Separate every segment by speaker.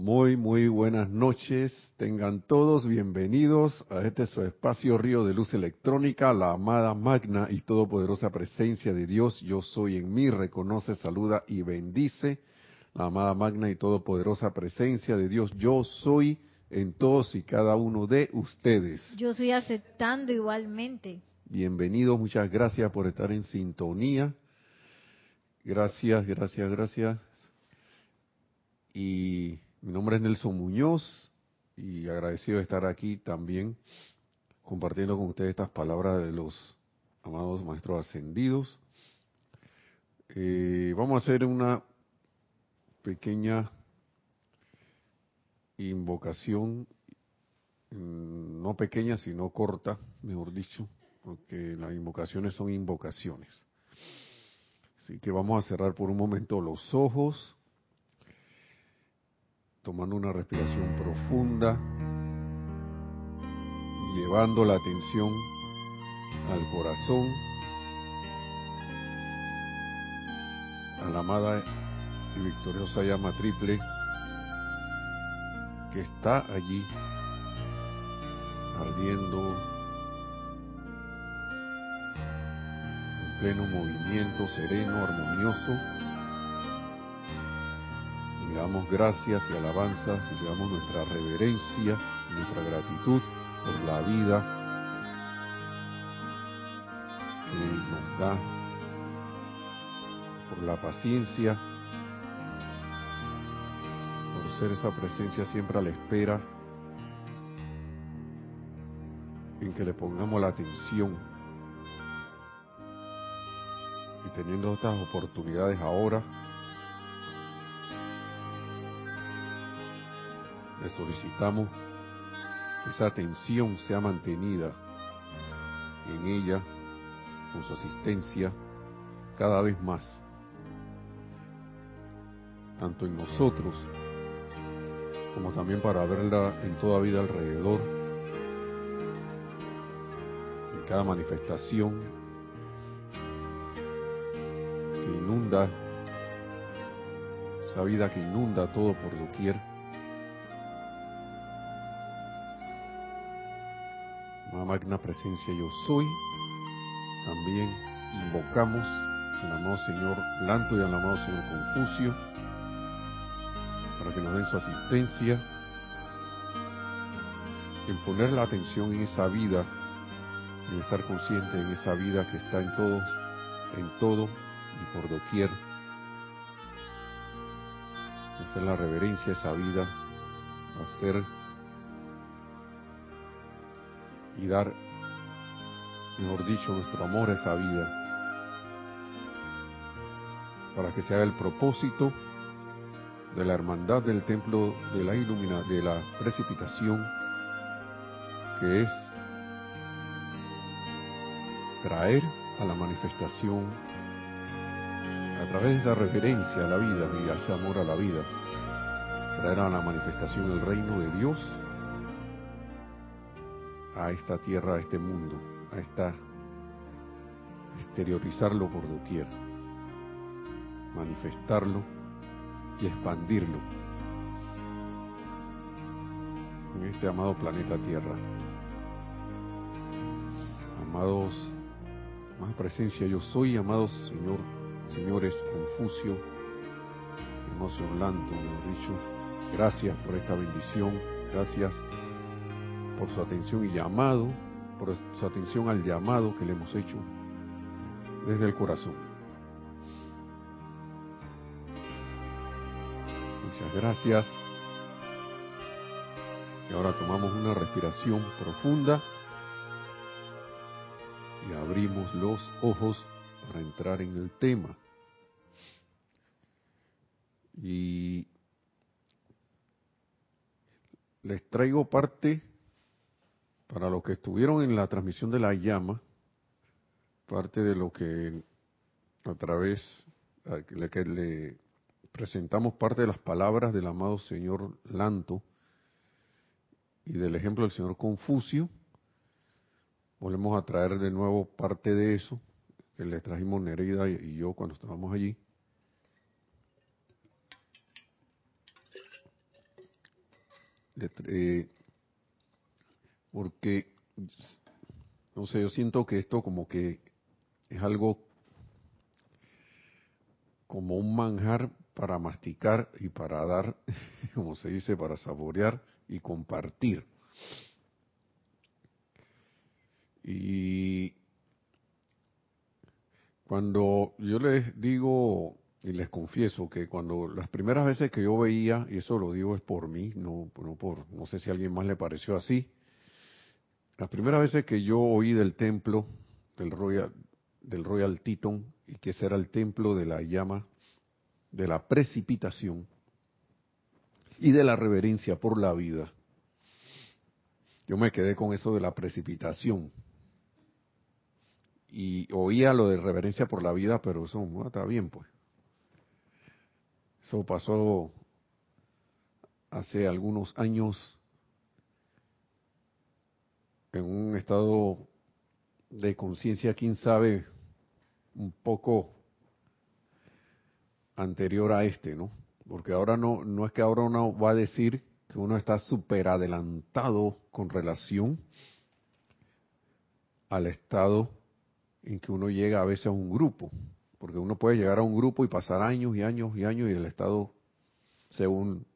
Speaker 1: Muy, muy buenas noches. Tengan todos bienvenidos a este su espacio Río de Luz Electrónica, la amada magna y todopoderosa presencia de Dios. Yo soy en mí, reconoce, saluda y bendice la amada magna y todopoderosa presencia de Dios. Yo soy en todos y cada uno de ustedes.
Speaker 2: Yo estoy aceptando igualmente.
Speaker 1: Bienvenidos, muchas gracias por estar en sintonía. Gracias, gracias, gracias. Y mi nombre es Nelson Muñoz y agradecido de estar aquí también compartiendo con ustedes estas palabras de los amados maestros ascendidos. Eh, vamos a hacer una pequeña invocación, mm, no pequeña, sino corta, mejor dicho, porque las invocaciones son invocaciones. Así que vamos a cerrar por un momento los ojos tomando una respiración profunda, llevando la atención al corazón, a la amada y victoriosa llama triple que está allí ardiendo en pleno movimiento sereno, armonioso le damos gracias y alabanzas y le damos nuestra reverencia, nuestra gratitud por la vida que nos da, por la paciencia, por ser esa presencia siempre a la espera, en que le pongamos la atención. Y teniendo estas oportunidades ahora, le solicitamos que esa atención sea mantenida en ella, con su asistencia, cada vez más, tanto en nosotros como también para verla en toda vida alrededor, en cada manifestación que inunda, esa vida que inunda todo por doquier. Magna presencia yo soy, también invocamos al amado Señor Lanto y al amado Señor Confucio para que nos den su asistencia en poner la atención en esa vida, en estar consciente en esa vida que está en todos, en todo y por doquier. Hacer la reverencia a esa vida, hacer y dar, mejor dicho, nuestro amor a esa vida, para que se haga el propósito de la hermandad del templo de la ilumina, de la precipitación, que es traer a la manifestación a través de esa reverencia a la vida y a ese amor a la vida, traer a la manifestación el reino de Dios a esta tierra, a este mundo, a esta exteriorizarlo por doquier, manifestarlo y expandirlo en este amado planeta Tierra. Amados, más presencia yo soy, amados Señor, señores Confucio, emocionante, mejor dicho, gracias por esta bendición, gracias por su atención y llamado, por su atención al llamado que le hemos hecho desde el corazón. Muchas gracias. Y ahora tomamos una respiración profunda y abrimos los ojos para entrar en el tema. Y les traigo parte para los que estuvieron en la transmisión de la llama, parte de lo que a través de que le presentamos parte de las palabras del amado señor Lanto y del ejemplo del señor Confucio, volvemos a traer de nuevo parte de eso que le trajimos Nereida y yo cuando estábamos allí. Porque, no sé, yo siento que esto como que es algo como un manjar para masticar y para dar, como se dice, para saborear y compartir. Y cuando yo les digo y les confieso que cuando las primeras veces que yo veía, y eso lo digo es por mí, no, no por, no sé si a alguien más le pareció así, las primeras veces que yo oí del templo del Royal, del y que ese era el templo de la llama, de la precipitación y de la reverencia por la vida, yo me quedé con eso de la precipitación. Y oía lo de reverencia por la vida, pero eso no está bien, pues. Eso pasó hace algunos años en un estado de conciencia, quién sabe, un poco anterior a este, ¿no? Porque ahora no, no es que ahora uno va a decir que uno está súper adelantado con relación al estado en que uno llega a veces a un grupo, porque uno puede llegar a un grupo y pasar años y años y años y el estado, según,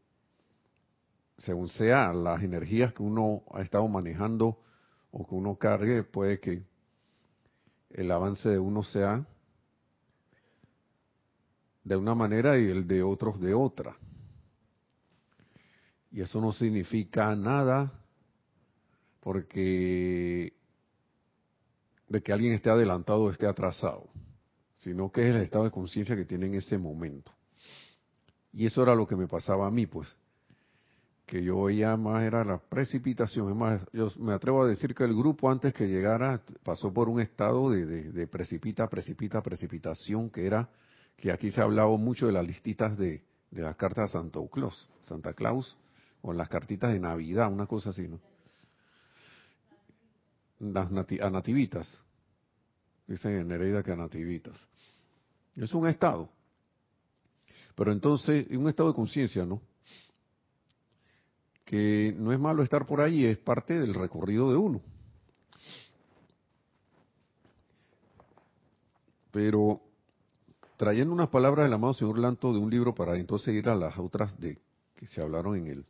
Speaker 1: según sea las energías que uno ha estado manejando o que uno cargue, puede que el avance de uno sea de una manera y el de otros de otra. Y eso no significa nada porque de que alguien esté adelantado o esté atrasado, sino que es el estado de conciencia que tiene en ese momento. Y eso era lo que me pasaba a mí, pues, que yo veía más era la precipitación. Es más, yo me atrevo a decir que el grupo antes que llegara pasó por un estado de, precipita, precipita, precipitación, que era que aquí se ha hablado mucho de las listitas de, las cartas de Santa Claus, Santa Claus, o las cartitas de Navidad, una cosa así, ¿no? Las a nativitas. Dicen en Nereida que a nativitas. Es un estado. Pero entonces, un estado de conciencia, ¿no? No es malo estar por ahí, es parte del recorrido de uno. Pero trayendo unas palabras del amado señor Lanto de un libro para entonces ir a las otras de que se hablaron en él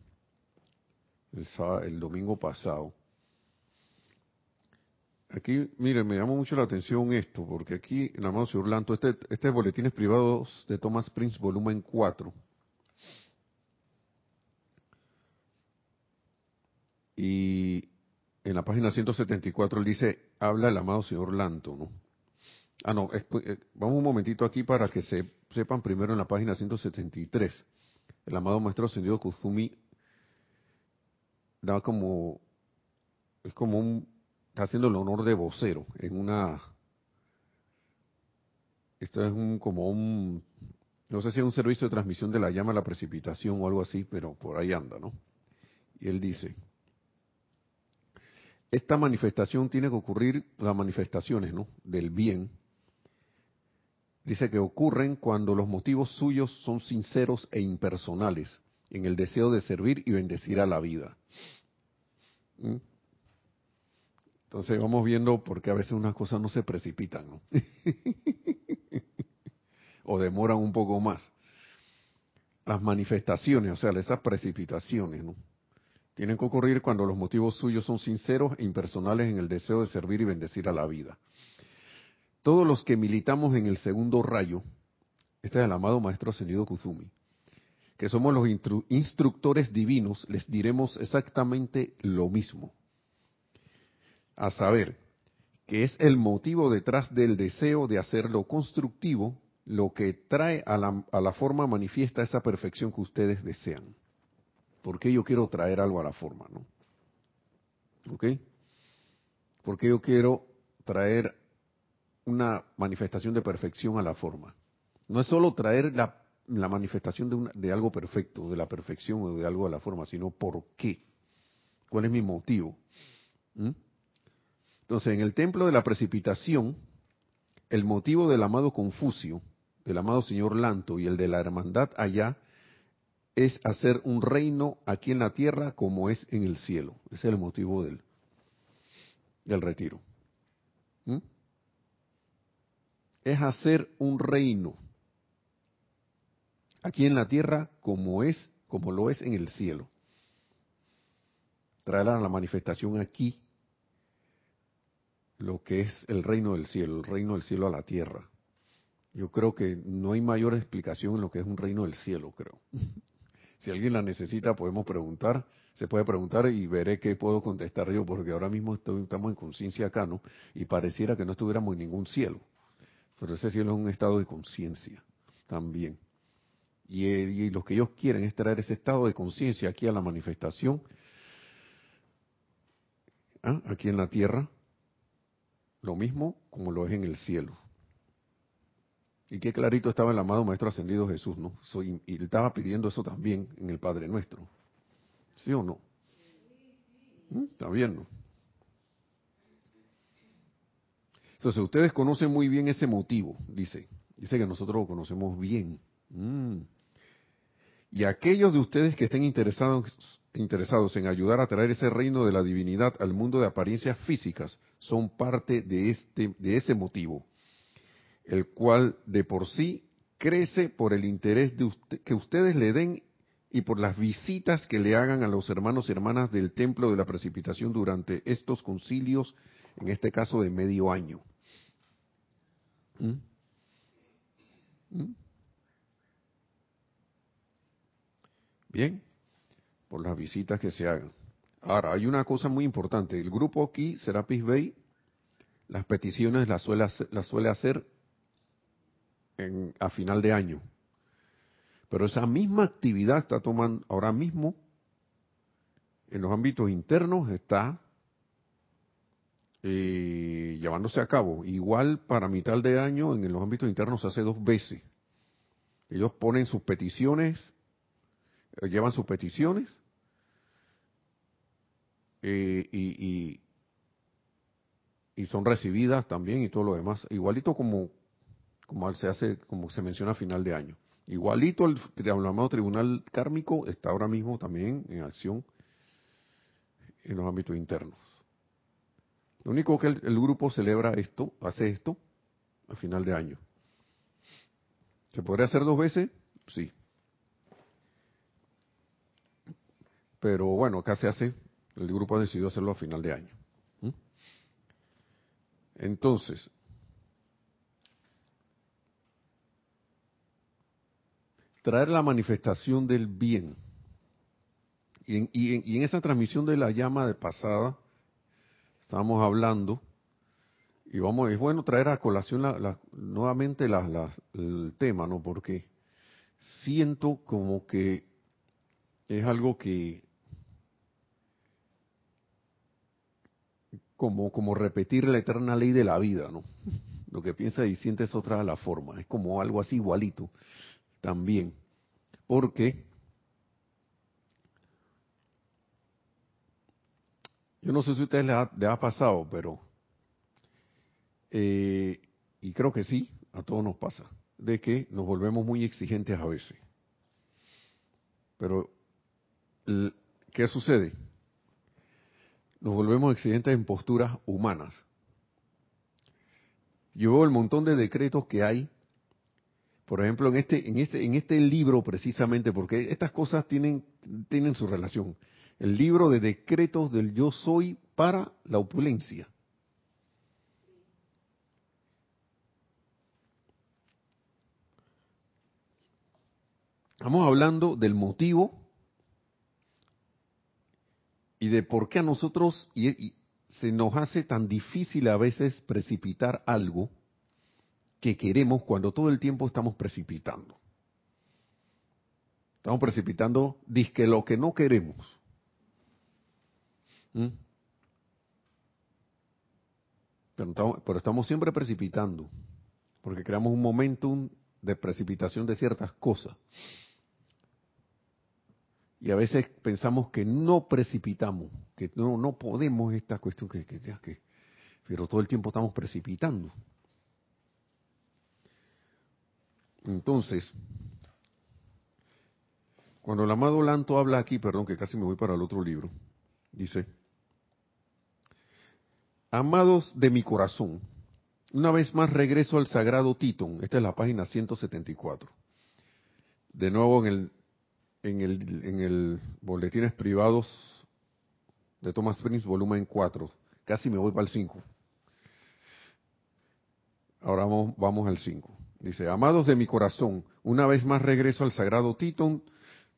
Speaker 1: el, domingo pasado. Aquí, miren, me llama mucho la atención esto, porque aquí, en amado señor Lanto, este, este boletines privados de Thomas Prince, volumen 4. Y en la página 174 él dice, habla el amado señor Lanto, ¿no? Ah, no, eh, vamos un momentito aquí para que se, sepan primero en la página 173. El amado maestro ascendido Kuzumi da como, es como un, está haciendo el honor de vocero en una, esto es un, como un, no sé si es un servicio de transmisión de la llama a la precipitación o algo así, pero por ahí anda, ¿no? Y él dice, esta manifestación tiene que ocurrir, las manifestaciones, ¿no? Del bien, dice que ocurren cuando los motivos suyos son sinceros e impersonales en el deseo de servir y bendecir a la vida. ¿Mm? Entonces vamos viendo por qué a veces unas cosas no se precipitan, ¿no? o demoran un poco más. Las manifestaciones, o sea, esas precipitaciones, ¿no? Tienen que ocurrir cuando los motivos suyos son sinceros e impersonales en el deseo de servir y bendecir a la vida. Todos los que militamos en el segundo rayo, este es el amado Maestro Ascendido Kuzumi, que somos los instructores divinos, les diremos exactamente lo mismo. A saber, que es el motivo detrás del deseo de hacer lo constructivo lo que trae a la, a la forma manifiesta esa perfección que ustedes desean. Porque yo quiero traer algo a la forma, ¿no? ¿Ok? Porque yo quiero traer una manifestación de perfección a la forma. No es solo traer la manifestación de, algo perfecto, de la perfección o de algo de la forma, sino por qué. ¿Cuál es mi motivo? ¿Mm? Entonces, en el templo de la precipitación, el motivo del amado Confucio, del amado señor Lanto y el de la hermandad allá, es hacer un reino aquí en la tierra como es en el cielo. Ese es el motivo del, del retiro. ¿Mm? Es hacer un reino aquí en la tierra como es, como lo es en el cielo. Traer a la manifestación aquí lo que es el reino del cielo, el reino del cielo a la tierra. Yo creo que no hay mayor explicación en lo que es un reino del cielo, creo. Si alguien la necesita, podemos preguntar, se puede preguntar y veré qué puedo contestar yo, porque ahora mismo estamos en conciencia acá, ¿no? Y pareciera que no estuviéramos en ningún cielo. Pero ese cielo es un estado de conciencia también. Y, y, lo que ellos quieren es traer ese estado de conciencia aquí a la manifestación, ¿ah? aquí en la tierra, lo mismo como lo es en el cielo. Y qué clarito estaba el amado Maestro Ascendido Jesús, ¿no? Soy, y él estaba pidiendo eso también en el Padre Nuestro. ¿Sí o no? ¿Mm? Está bien, ¿no? Entonces, ustedes conocen muy bien ese motivo, dice. Dice que nosotros lo conocemos bien. Mm. Y aquellos de ustedes que estén interesados, interesados en ayudar a traer ese reino de la divinidad al mundo de apariencias físicas son parte de, este, de ese motivo el cual de por sí crece por el interés de que ustedes le den y por las visitas que le hagan a los hermanos y hermanas del templo de la precipitación durante estos concilios, en este caso de medio año. ¿Mm? ¿Mm? Bien, por las visitas que se hagan. Ahora, hay una cosa muy importante. El grupo aquí, Serapis Bay, las peticiones suele, las suele hacer a final de año. Pero esa misma actividad está tomando ahora mismo en los ámbitos internos está eh, llevándose a cabo. Igual para mitad de año en los ámbitos internos se hace dos veces. Ellos ponen sus peticiones, eh, llevan sus peticiones eh, y, y, y son recibidas también y todo lo demás. Igualito como como se hace, como se menciona a final de año. Igualito el, llamado tribunal kármico está ahora mismo también en acción en los ámbitos internos. Lo único que el, grupo celebra esto, hace esto a final de año. ¿Se podría hacer dos veces? Sí. Pero bueno, acá se hace, el grupo ha decidido hacerlo a final de año. ¿Mm? Entonces, traer la manifestación del bien. Y en, esa transmisión de la llama de pasada, estábamos hablando, y vamos, es bueno traer a colación nuevamente el tema, ¿no? Porque siento como que es algo que, como, como repetir la eterna ley de la vida, ¿no? Lo que piensa y siente es otra la forma, es como algo así igualito también, porque yo no sé si a ustedes les ha, pasado, pero, eh, y creo que sí, a todos nos pasa, de que nos volvemos muy exigentes a veces. Pero, ¿qué sucede? Nos volvemos exigentes en posturas humanas. Yo veo el montón de decretos que hay por ejemplo, en este, en este, en este libro precisamente, porque estas cosas tienen, tienen su relación. El libro de decretos del yo soy para la opulencia. Estamos hablando del motivo y de por qué a nosotros se nos hace tan difícil a veces precipitar algo que queremos cuando todo el tiempo estamos precipitando. Estamos precipitando, disque lo que no queremos. ¿Mm? Pero, estamos, pero estamos siempre precipitando, porque creamos un momentum de precipitación de ciertas cosas. Y a veces pensamos que no precipitamos, que no, no podemos esta cuestión, que, que, que, pero todo el tiempo estamos precipitando. Entonces, Cuando el amado Lanto habla aquí, perdón que casi me voy para el otro libro, dice, Amados de mi corazón, una vez más regreso al sagrado Titón, esta es la página 174. De nuevo en el, en el, en el Boletines Privados de Thomas Prince, volumen 4. Casi me voy para el 5. Ahora vamos, vamos al 5. Dice, amados de mi corazón, una vez más regreso al sagrado Titón,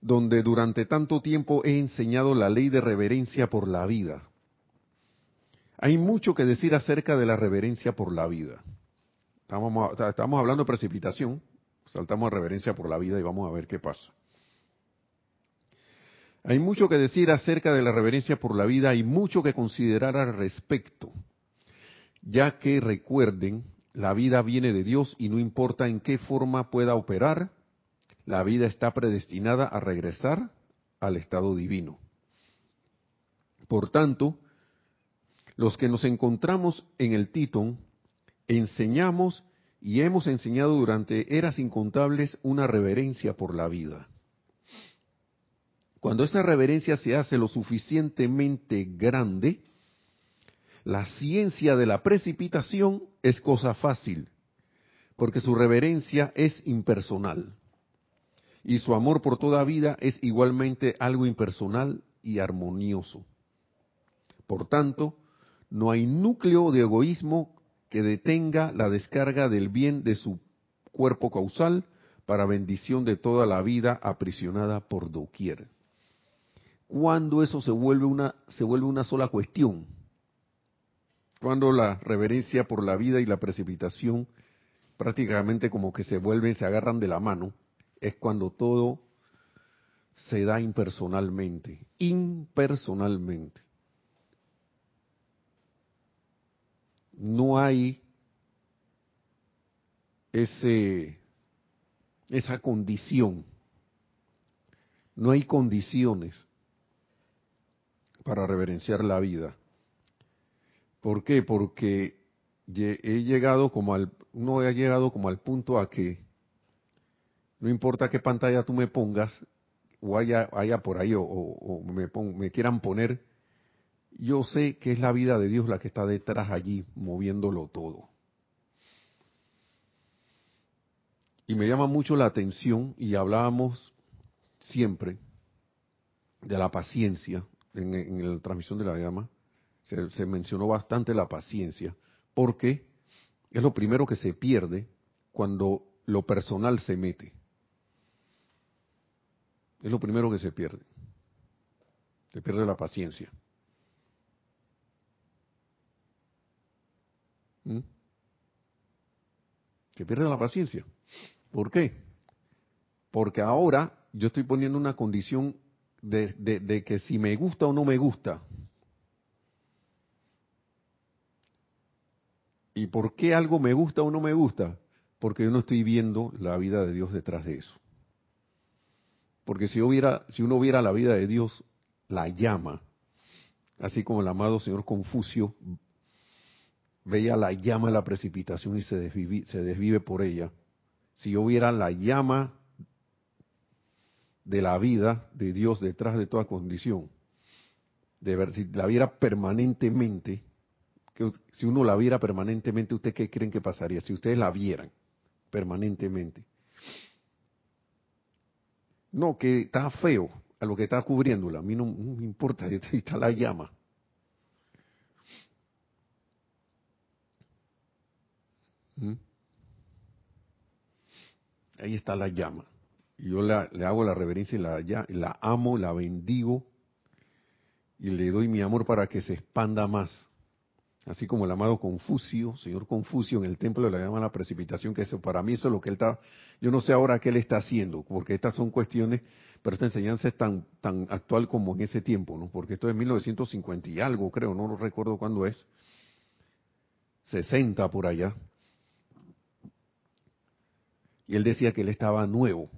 Speaker 1: donde durante tanto tiempo he enseñado la ley de reverencia por la vida. Hay mucho que decir acerca de la reverencia por la vida. Estamos, estamos hablando de precipitación, saltamos a reverencia por la vida y vamos a ver qué pasa. Hay mucho que decir acerca de la reverencia por la vida, hay mucho que considerar al respecto, ya que recuerden, la vida viene de Dios y no importa en qué forma pueda operar, la vida está predestinada a regresar al estado divino. Por tanto, los que nos encontramos en el Titón, enseñamos y hemos enseñado durante eras incontables una reverencia por la vida. Cuando esa reverencia se hace lo suficientemente grande, la ciencia de la precipitación es cosa fácil, porque su reverencia es impersonal. Y su amor por toda vida es igualmente algo impersonal y armonioso. Por tanto, no hay núcleo de egoísmo que detenga la descarga del bien de su cuerpo causal para bendición de toda la vida aprisionada por doquier. Cuando eso se vuelve una, se vuelve una sola cuestión, cuando la reverencia por la vida y la precipitación prácticamente como que se vuelven, se agarran de la mano, es cuando todo se da impersonalmente, impersonalmente. no hay ese, esa condición, no hay condiciones para reverenciar la vida. ¿Por qué? Porque he llegado como al, uno ha llegado como al punto a que no importa qué pantalla tú me pongas, o haya, haya por ahí, o, me, me quieran poner yo sé que es la vida de Dios la que está detrás allí, moviéndolo todo. Y me llama mucho la atención, y hablábamos siempre de la paciencia en, la transmisión de la llama, se, se mencionó bastante la paciencia, porque es lo primero que se pierde cuando lo personal se mete. Es lo primero que se pierde. Se pierde la paciencia. ¿Mm? Que pierde la paciencia. ¿Por qué? Porque ahora yo estoy poniendo una condición de, de, que si me gusta o no me gusta. ¿Y por qué algo me gusta o no me gusta? Porque yo no estoy viendo la vida de Dios detrás de eso. Porque si, hubiera, si uno viera la vida de Dios, la llama, así como el amado señor Confucio veía la llama de la precipitación y se desvive, se desvive por ella, si yo viera la llama de la vida de Dios detrás de toda condición, de ver si la viera permanentemente, que si uno la viera permanentemente, ¿usted qué creen que pasaría? Si ustedes la vieran permanentemente. No, que está feo a lo que está cubriéndola, a mí no, me importa, ahí está la llama. ¿Mm? Ahí está la llama. Y yo le hago la reverencia y la, la amo, la bendigo y le doy mi amor para que se expanda más. Así como el amado Confucio, señor Confucio, en el templo le llama la precipitación, que eso para mí eso es lo que él está, yo no sé ahora qué él está haciendo, porque estas son cuestiones, pero esta enseñanza es tan, tan actual como en ese tiempo, ¿no? Porque esto es 1950 y algo, creo, no recuerdo cuándo es, 60 por allá. Y él decía que él estaba nuevo,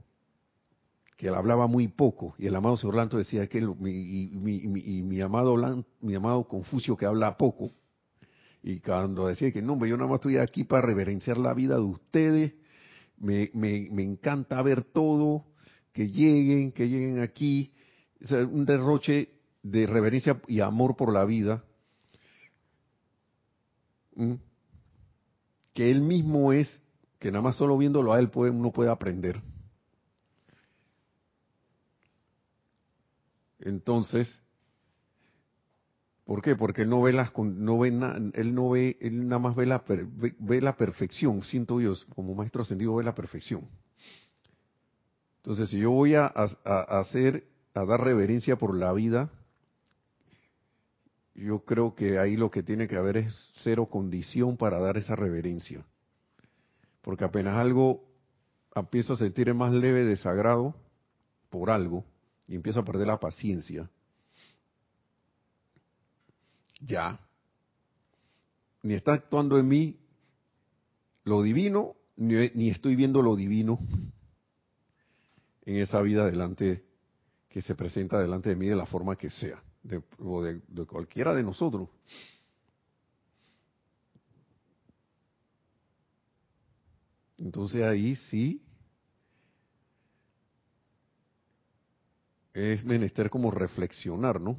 Speaker 1: que él hablaba muy poco. Y el amado señor Lanto decía que él, mi, mi, mi, amado mi amado Confucio que habla poco. Y cuando decía que no, yo nada más estoy aquí para reverenciar la vida de ustedes, me, me, encanta ver todo, que lleguen, que lleguen aquí, un derroche de reverencia y amor por la vida, que él mismo es, que nada más solo viéndolo a él puede, uno puede aprender. Entonces, ¿por qué? Porque él no ve las, no ve él no ve, él nada más ve la, ve, la perfección, siento yo, como maestro ascendido ve la perfección. Entonces, si yo voy a, a hacer, a dar reverencia por la vida, yo creo que ahí lo que tiene que haber es cero condición para dar esa reverencia. Porque apenas algo empiezo a sentir más leve desagrado por algo y empiezo a perder la paciencia, ya, ni está actuando en mí lo divino, ni, estoy viendo lo divino en esa vida delante que se presenta delante de mí de la forma que sea de, o de, cualquiera de nosotros. Entonces ahí sí es menester como reflexionar, ¿no?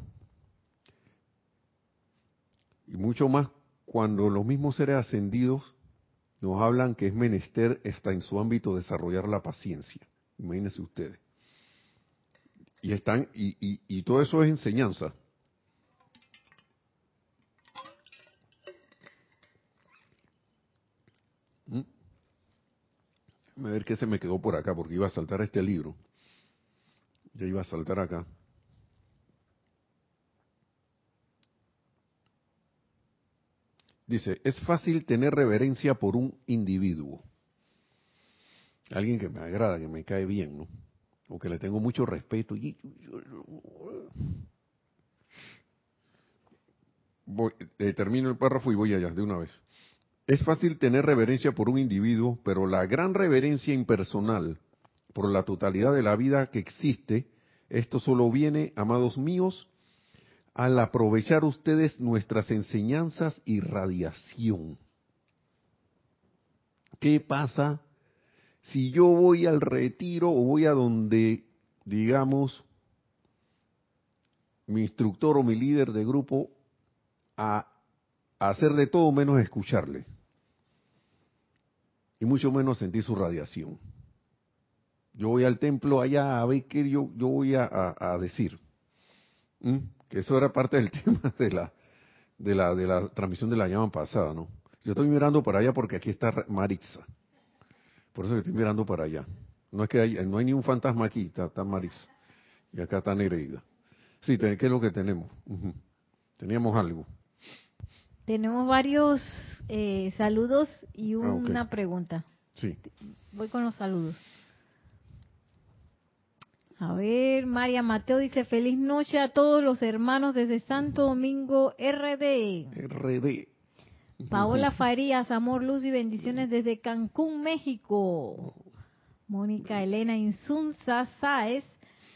Speaker 1: Y mucho más cuando los mismos seres ascendidos nos hablan que es menester está en su ámbito desarrollar la paciencia. Imagínense ustedes. Y están, y, y, todo eso es enseñanza. ¿Mm? A ver qué se me quedó por acá, porque iba a saltar este libro. Ya iba a saltar acá. Dice, es fácil tener reverencia por un individuo. Alguien que me agrada, que me cae bien, ¿no? o que le tengo mucho respeto. Voy, eh, termino el párrafo y voy allá de una vez. Es fácil tener reverencia por un individuo, pero la gran reverencia impersonal por la totalidad de la vida que existe, esto solo viene, amados míos, al aprovechar ustedes nuestras enseñanzas y radiación. ¿Qué pasa si yo voy al retiro o voy a donde, digamos, mi instructor o mi líder de grupo a, hacer de todo menos escucharle? Y mucho menos sentir su radiación. Yo voy al templo allá a ver qué yo, yo voy a, decir. Que eso era parte del tema de la, de la, de la transmisión de la llama pasada, ¿no? Yo estoy mirando para allá porque aquí está Marixa. Por eso estoy mirando para allá. No es que hay, no hay ni un fantasma aquí, está, está Y acá está Nereida. Sí, ¿qué es lo que tenemos? Teníamos algo.
Speaker 2: Tenemos varios eh, saludos y ah, una pregunta.
Speaker 1: Sí.
Speaker 2: Voy con los saludos. A ver, María Mateo dice, feliz noche a todos los hermanos desde Santo Domingo RD.
Speaker 1: RD.
Speaker 2: Paola Farías, amor, luz y bendiciones desde Cancún, México. Mónica Elena Insunza Sáez,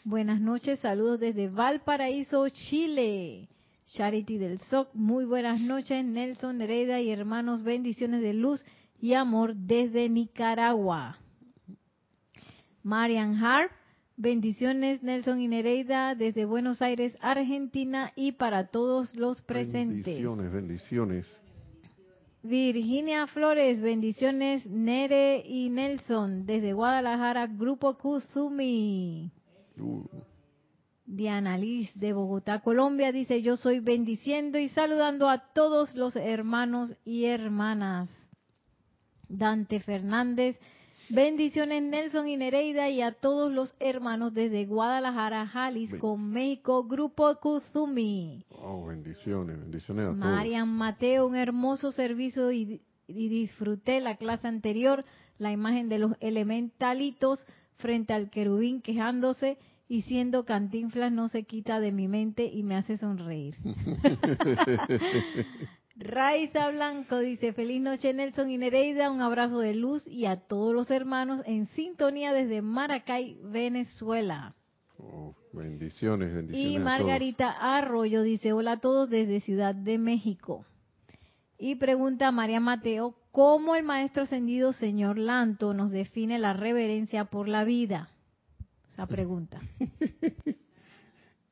Speaker 2: buenas noches, saludos desde Valparaíso, Chile. Charity del SOC, muy buenas noches, Nelson Nereida y hermanos, bendiciones de luz y amor desde Nicaragua. Marian Harp, bendiciones Nelson y Nereida desde Buenos Aires, Argentina y para todos los presentes.
Speaker 1: Bendiciones, bendiciones.
Speaker 2: Virginia Flores, bendiciones Nere y Nelson desde Guadalajara, Grupo Kuzumi. Uh. Diana Liz de Bogotá, Colombia dice, yo soy bendiciendo y saludando a todos los hermanos y hermanas. Dante Fernández Bendiciones Nelson y Nereida y a todos los hermanos desde Guadalajara, Jalisco, México, Grupo Kuzumi.
Speaker 1: Oh, bendiciones, bendiciones a todos.
Speaker 2: Marian Mateo, un hermoso servicio y, y disfruté la clase anterior, la imagen de los elementalitos frente al querubín quejándose y siendo cantinflas no se quita de mi mente y me hace sonreír. Raiza Blanco dice, feliz noche Nelson y Nereida, un abrazo de luz y a todos los hermanos en sintonía desde Maracay, Venezuela.
Speaker 1: Oh, bendiciones, bendiciones.
Speaker 2: Y Margarita Arroyo dice, hola a todos desde Ciudad de México. Y pregunta María Mateo, ¿cómo el maestro ascendido señor Lanto nos define la reverencia por la vida? esa pregunta.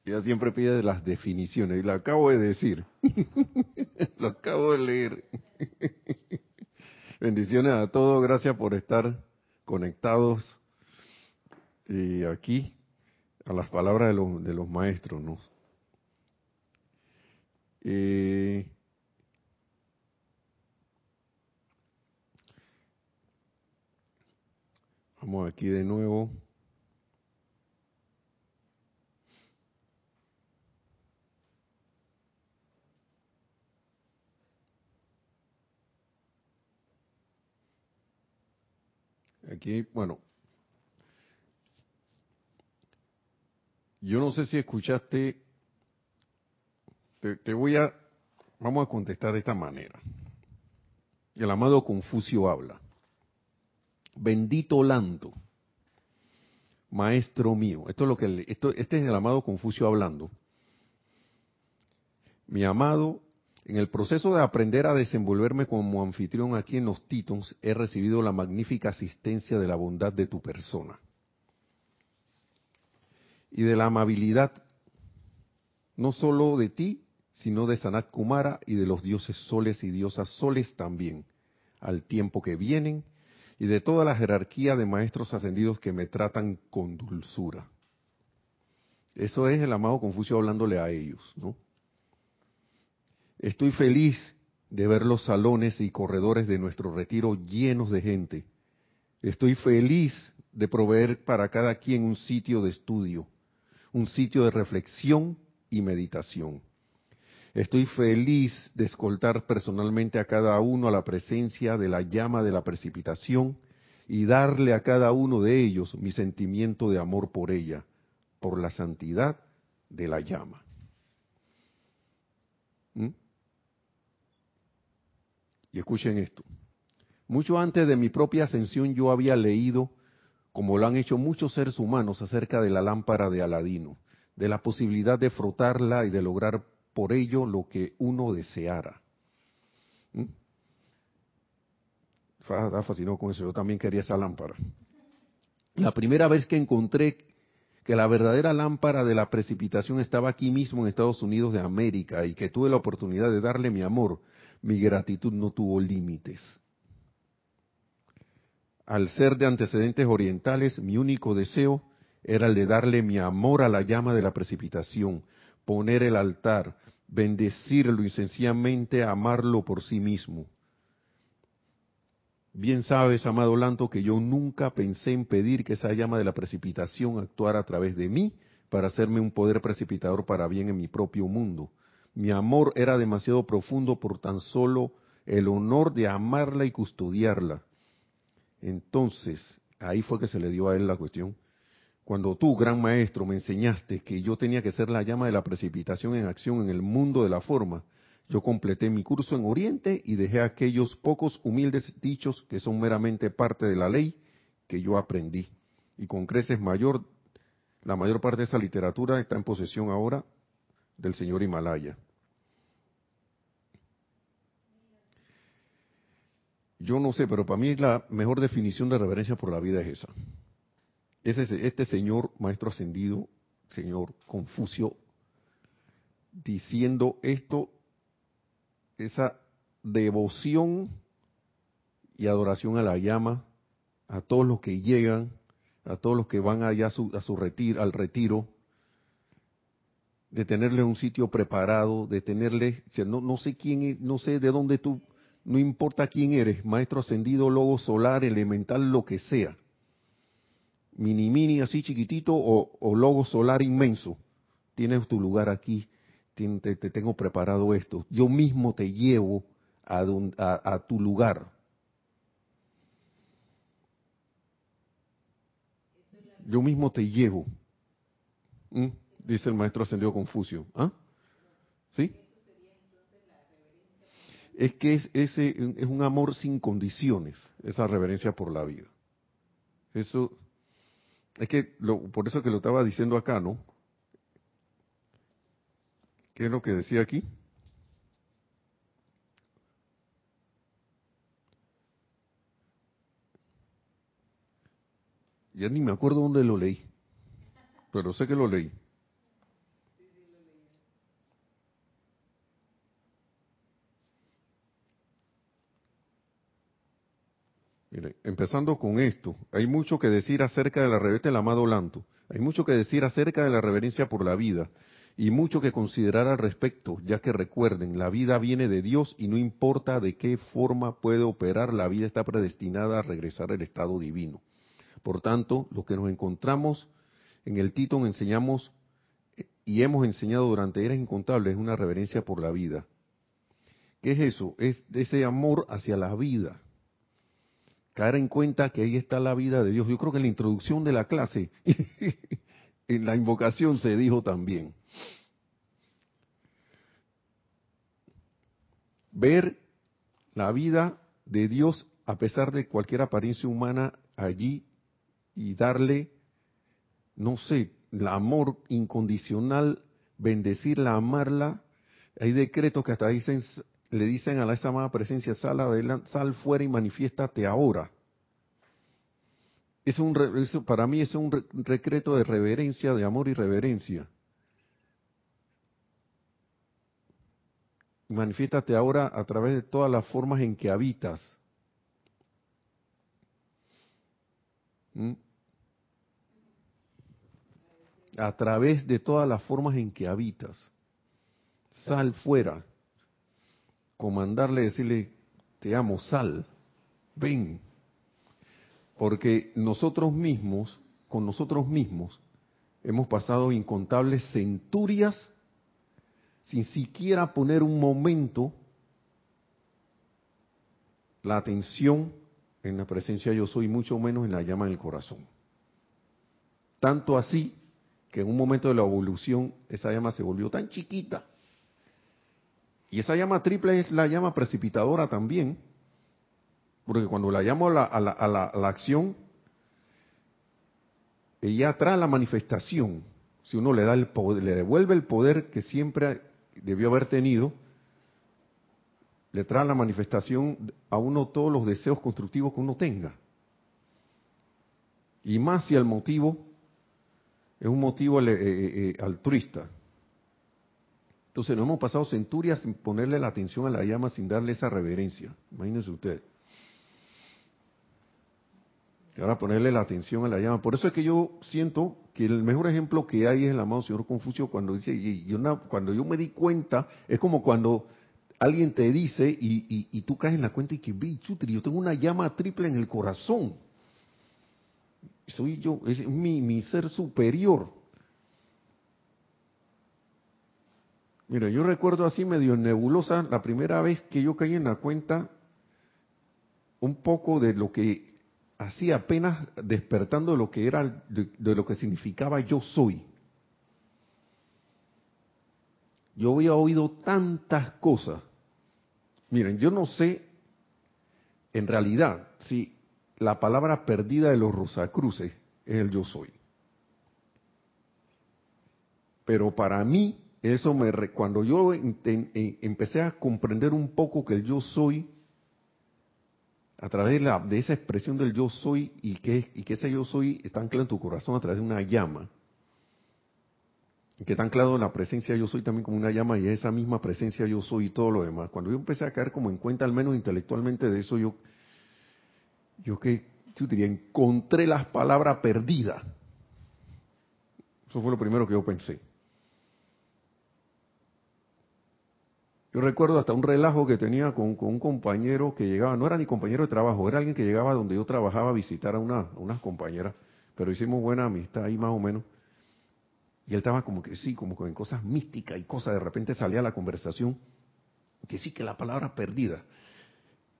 Speaker 1: Ella siempre pide las definiciones y lo acabo de decir. lo acabo de leer. Bendiciones a todos, gracias por estar conectados y aquí a las palabras de los, de los maestros. ¿no? Eh, vamos aquí de nuevo. Aquí, bueno, yo no sé si escuchaste, te, voy a, vamos a contestar de esta manera. El amado Confucio habla. Bendito Lando, maestro mío. Esto es lo que esto, este es el amado Confucio hablando. Mi amado en el proceso de aprender a desenvolverme como anfitrión aquí en los Titons, he recibido la magnífica asistencia de la bondad de tu persona y de la amabilidad, no solo de ti, sino de Sanat Kumara y de los dioses soles y diosas soles también, al tiempo que vienen, y de toda la jerarquía de maestros ascendidos que me tratan con dulzura. Eso es el amado Confucio hablándole a ellos, ¿no? Estoy feliz de ver los salones y corredores de nuestro retiro llenos de gente. Estoy feliz de proveer para cada quien un sitio de estudio, un sitio de reflexión y meditación. Estoy feliz de escoltar personalmente a cada uno a la presencia de la llama de la precipitación y darle a cada uno de ellos mi sentimiento de amor por ella, por la santidad de la llama. ¿Mm? Y escuchen esto. Mucho antes de mi propia ascensión yo había leído, como lo han hecho muchos seres humanos, acerca de la lámpara de Aladino, de la posibilidad de frotarla y de lograr por ello lo que uno deseara. ¿Mm? con eso, yo también quería esa lámpara. La primera vez que encontré que la verdadera lámpara de la precipitación estaba aquí mismo en Estados Unidos de América y que tuve la oportunidad de darle mi amor, mi gratitud no tuvo límites. Al ser de antecedentes orientales, mi único deseo era el de darle mi amor a la llama de la precipitación, poner el altar, bendecirlo y sencillamente amarlo por sí mismo. Bien sabes, amado Lanto, que yo nunca pensé en pedir que esa llama de la precipitación actuara a través de mí para hacerme un poder precipitador para bien en mi propio mundo. Mi amor era demasiado profundo por tan solo el honor de amarla y custodiarla. Entonces, ahí fue que se le dio a él la cuestión. Cuando tú, gran maestro, me enseñaste que yo tenía que ser la llama de la precipitación en acción en el mundo de la forma, yo completé mi curso en Oriente y dejé aquellos pocos humildes dichos que son meramente parte de la ley que yo aprendí. Y con creces mayor, la mayor parte de esa literatura está en posesión ahora del señor Himalaya. Yo no sé, pero para mí la mejor definición de reverencia por la vida es esa. Es este señor maestro ascendido, señor Confucio, diciendo esto, esa devoción y adoración a la llama, a todos los que llegan, a todos los que van allá a su, a su retiro, al retiro, de tenerle un sitio preparado, de tenerle, no, no sé quién, no sé de dónde tú, no importa quién eres, maestro ascendido, logo solar, elemental, lo que sea, mini mini así chiquitito o, logo solar inmenso, tienes tu lugar aquí, te, tengo preparado esto, yo mismo te llevo a, a, tu lugar. Yo mismo te llevo. ¿Mm? Dice el maestro ascendido Confucio. ¿Ah? ¿Sí? Es que es, ese, es un amor sin condiciones, esa reverencia por la vida. Eso, es que lo, por eso que lo estaba diciendo acá, ¿no? ¿Qué es lo que decía aquí? Ya ni me acuerdo dónde lo leí. pero sé que lo leí. Mire, empezando con esto, hay mucho que decir acerca de la reverencia del amado Lanto, hay mucho que decir acerca de la reverencia por la vida y mucho que considerar al respecto, ya que recuerden, la vida viene de Dios y no importa de qué forma puede operar, la vida está predestinada a regresar al estado divino. Por tanto, lo que nos encontramos en el Tito enseñamos y hemos enseñado durante eras incontables es una reverencia por la vida. ¿Qué es eso? Es ese amor hacia la vida caer en cuenta que ahí está la vida de Dios. Yo creo que en la introducción de la clase, en la invocación se dijo también. Ver la vida de Dios a pesar de cualquier apariencia humana allí y darle, no sé, el amor incondicional, bendecirla, amarla. Hay decretos que hasta dicen le dicen a esa amada presencia, sal, adelante, sal fuera y manifiéstate ahora. Es un, para mí es un decreto de reverencia, de amor y reverencia. Manifiéstate ahora a través de todas las formas en que habitas. ¿Mm? A través de todas las formas en que habitas. Sal fuera comandarle, decirle, te amo, sal, ven. Porque nosotros mismos, con nosotros mismos, hemos pasado incontables centurias sin siquiera poner un momento la atención en la presencia yo soy, mucho menos en la llama del corazón. Tanto así que en un momento de la evolución esa llama se volvió tan chiquita y esa llama triple es la llama precipitadora también, porque cuando la llamo a la, a la, acción, ella trae la manifestación. Si uno le da el poder, le devuelve el poder que siempre debió haber tenido, le trae la manifestación a uno todos los deseos constructivos que uno tenga. Y más si el motivo es un motivo eh, eh, eh, altruista. Entonces no hemos pasado centurias sin ponerle la atención a la llama, sin darle esa reverencia. Imagínense usted. Y ahora ponerle la atención a la llama. Por eso es que yo siento que el mejor ejemplo que hay es el amado señor Confucio cuando dice, y cuando yo me di cuenta, es como cuando alguien te dice y, tú caes en la cuenta y que, chutri, yo tengo una llama triple en el corazón. Soy yo, es mi, mi ser superior. Mira, yo recuerdo así medio nebulosa la primera vez que yo caí en la cuenta un poco de lo que hacía apenas despertando de lo que era, de, lo que significaba yo soy. Yo había oído tantas cosas. Miren, yo no sé en realidad si la palabra perdida de los Rosacruces es el yo soy. Pero para mí eso me cuando yo eh, empecé a comprender un poco que el yo soy a través de, la, de esa expresión del yo soy y que, y que ese yo soy está anclado en tu corazón a través de una llama. Y que está anclado en la presencia yo soy también como una llama y esa misma presencia yo soy y todo lo demás. Cuando yo empecé a caer como en cuenta, al menos intelectualmente de eso, yo, yo que, yo diría, encontré las palabras perdidas. Eso fue lo primero que yo pensé. Yo recuerdo hasta un relajo que tenía con, un compañero que llegaba, no era ni compañero de trabajo, era alguien que llegaba donde yo trabajaba a visitar a, una, unas compañeras, pero hicimos buena amistad ahí más o menos. Y él estaba como que sí, como en cosas místicas y cosas, de repente salía la conversación, que sí, que la palabra perdida.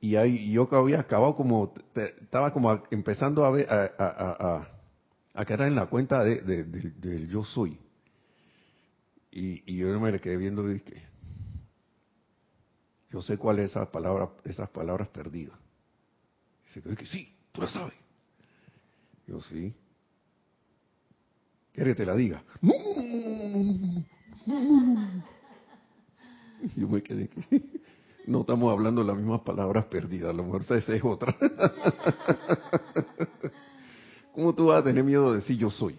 Speaker 1: Y ahí yo había acabado como, estaba como empezando a ver, a, a, a, en la cuenta de, del yo soy. Y, y yo me le quedé viendo y dije, yo sé cuál es esa palabra, esas palabras perdidas. Dice que sí, tú la sabes. Yo sí. ¿Quieres que te la diga? No, no, no, no, no, no, Yo me quedé que no estamos hablando de las mismas palabras perdidas, a lo mejor esa es otra. ¿Cómo tú vas a tener miedo de decir yo soy?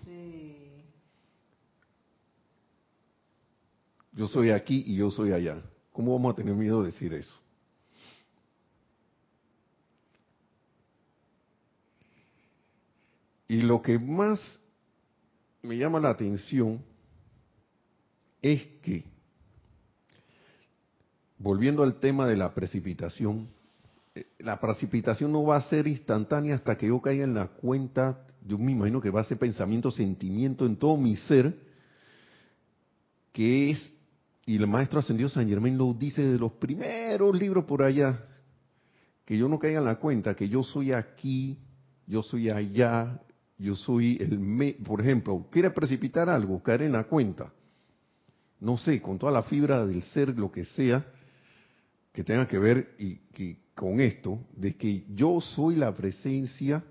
Speaker 1: yo soy aquí y yo soy allá. ¿Cómo vamos a tener miedo de decir eso? Y lo que más me llama la atención es que, volviendo al tema de la precipitación, eh, la precipitación no va a ser instantánea hasta que yo caiga en la cuenta, yo me imagino que va a ser pensamiento, sentimiento en todo mi ser, que es, y el maestro ascendido San Germán lo dice de los primeros libros por allá, que yo no caiga en la cuenta que yo soy aquí, yo soy allá, yo soy el, me, por ejemplo, quiere precipitar algo, caer en la cuenta, no sé, con toda la fibra del ser, lo que sea, que tenga que ver y que con esto, de que yo soy la presencia,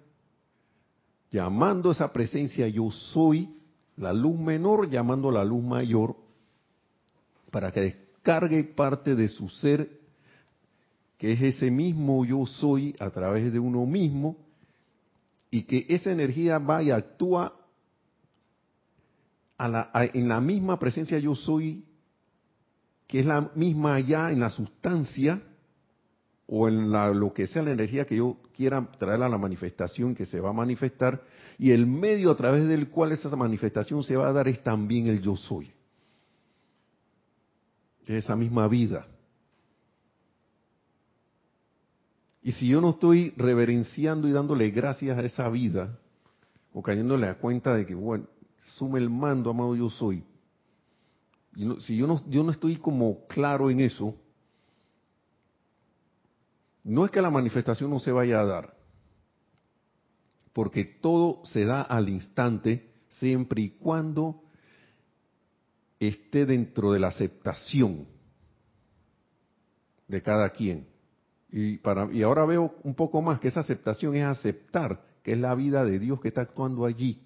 Speaker 1: llamando esa presencia yo soy la luz menor, llamando la luz mayor, para que descargue parte de su ser, que es ese mismo yo soy a través de uno mismo, y que esa energía va y actúa a la, en la misma presencia yo soy, que es la misma allá en la sustancia, o en la, lo que sea la energía que yo quiera traer a la manifestación que se va a manifestar, y el medio a través del cual esa manifestación se va a dar es también el yo soy. Esa misma vida. Y si yo no estoy reverenciando y dándole gracias a esa vida, o cayéndole a cuenta de que, bueno, sume el mando, amado yo soy, si yo no, yo no estoy como claro en eso, no es que la manifestación no se vaya a dar, porque todo se da al instante siempre y cuando esté dentro de la aceptación de cada quien. Y, para, y ahora veo un poco más que esa aceptación es aceptar que es la vida de Dios que está actuando allí.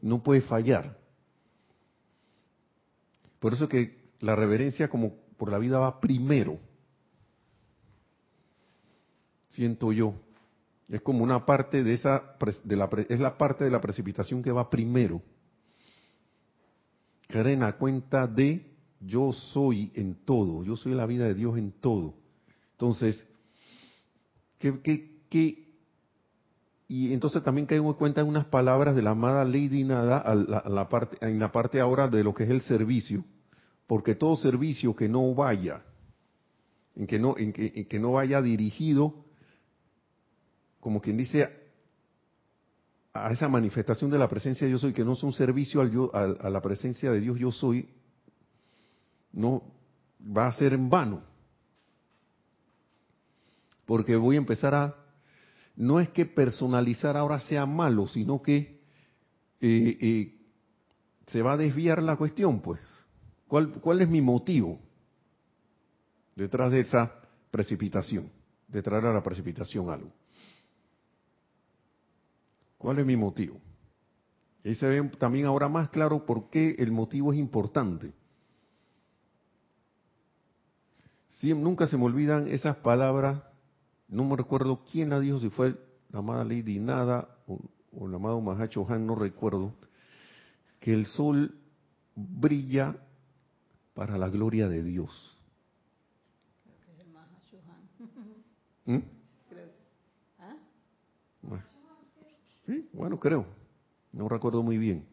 Speaker 1: No puede fallar. Por eso que la reverencia como por la vida va primero. Siento yo. Es como una parte de esa, de la, es la parte de la precipitación que va primero. Caer en cuenta de yo soy en todo, yo soy la vida de Dios en todo. Entonces, ¿qué, qué, qué? y entonces también caigo en cuenta en unas palabras de la amada Lady Nada a la, parte, en la parte ahora de lo que es el servicio, porque todo servicio que no vaya, en que no, en que, en que no vaya dirigido, como quien dice, a esa manifestación de la presencia de yo soy, que no es un servicio al yo, a la presencia de Dios yo soy, no va a ser en vano porque voy a empezar a, no es que personalizar ahora sea malo, sino que eh, eh, se va a desviar la cuestión, pues. ¿Cuál, ¿Cuál es mi motivo detrás de esa precipitación, de traer a la precipitación algo? ¿Cuál es mi motivo? Y se ve también ahora más claro por qué el motivo es importante. Sí, nunca se me olvidan esas palabras no me recuerdo quién la dijo, si fue la amada Lady Nada o, el amado Mahacho Han, no recuerdo, que el sol brilla para la gloria de Dios. Creo que es el. ¿Mm? Creo. ¿Ah? Bueno, creo. No recuerdo muy bien.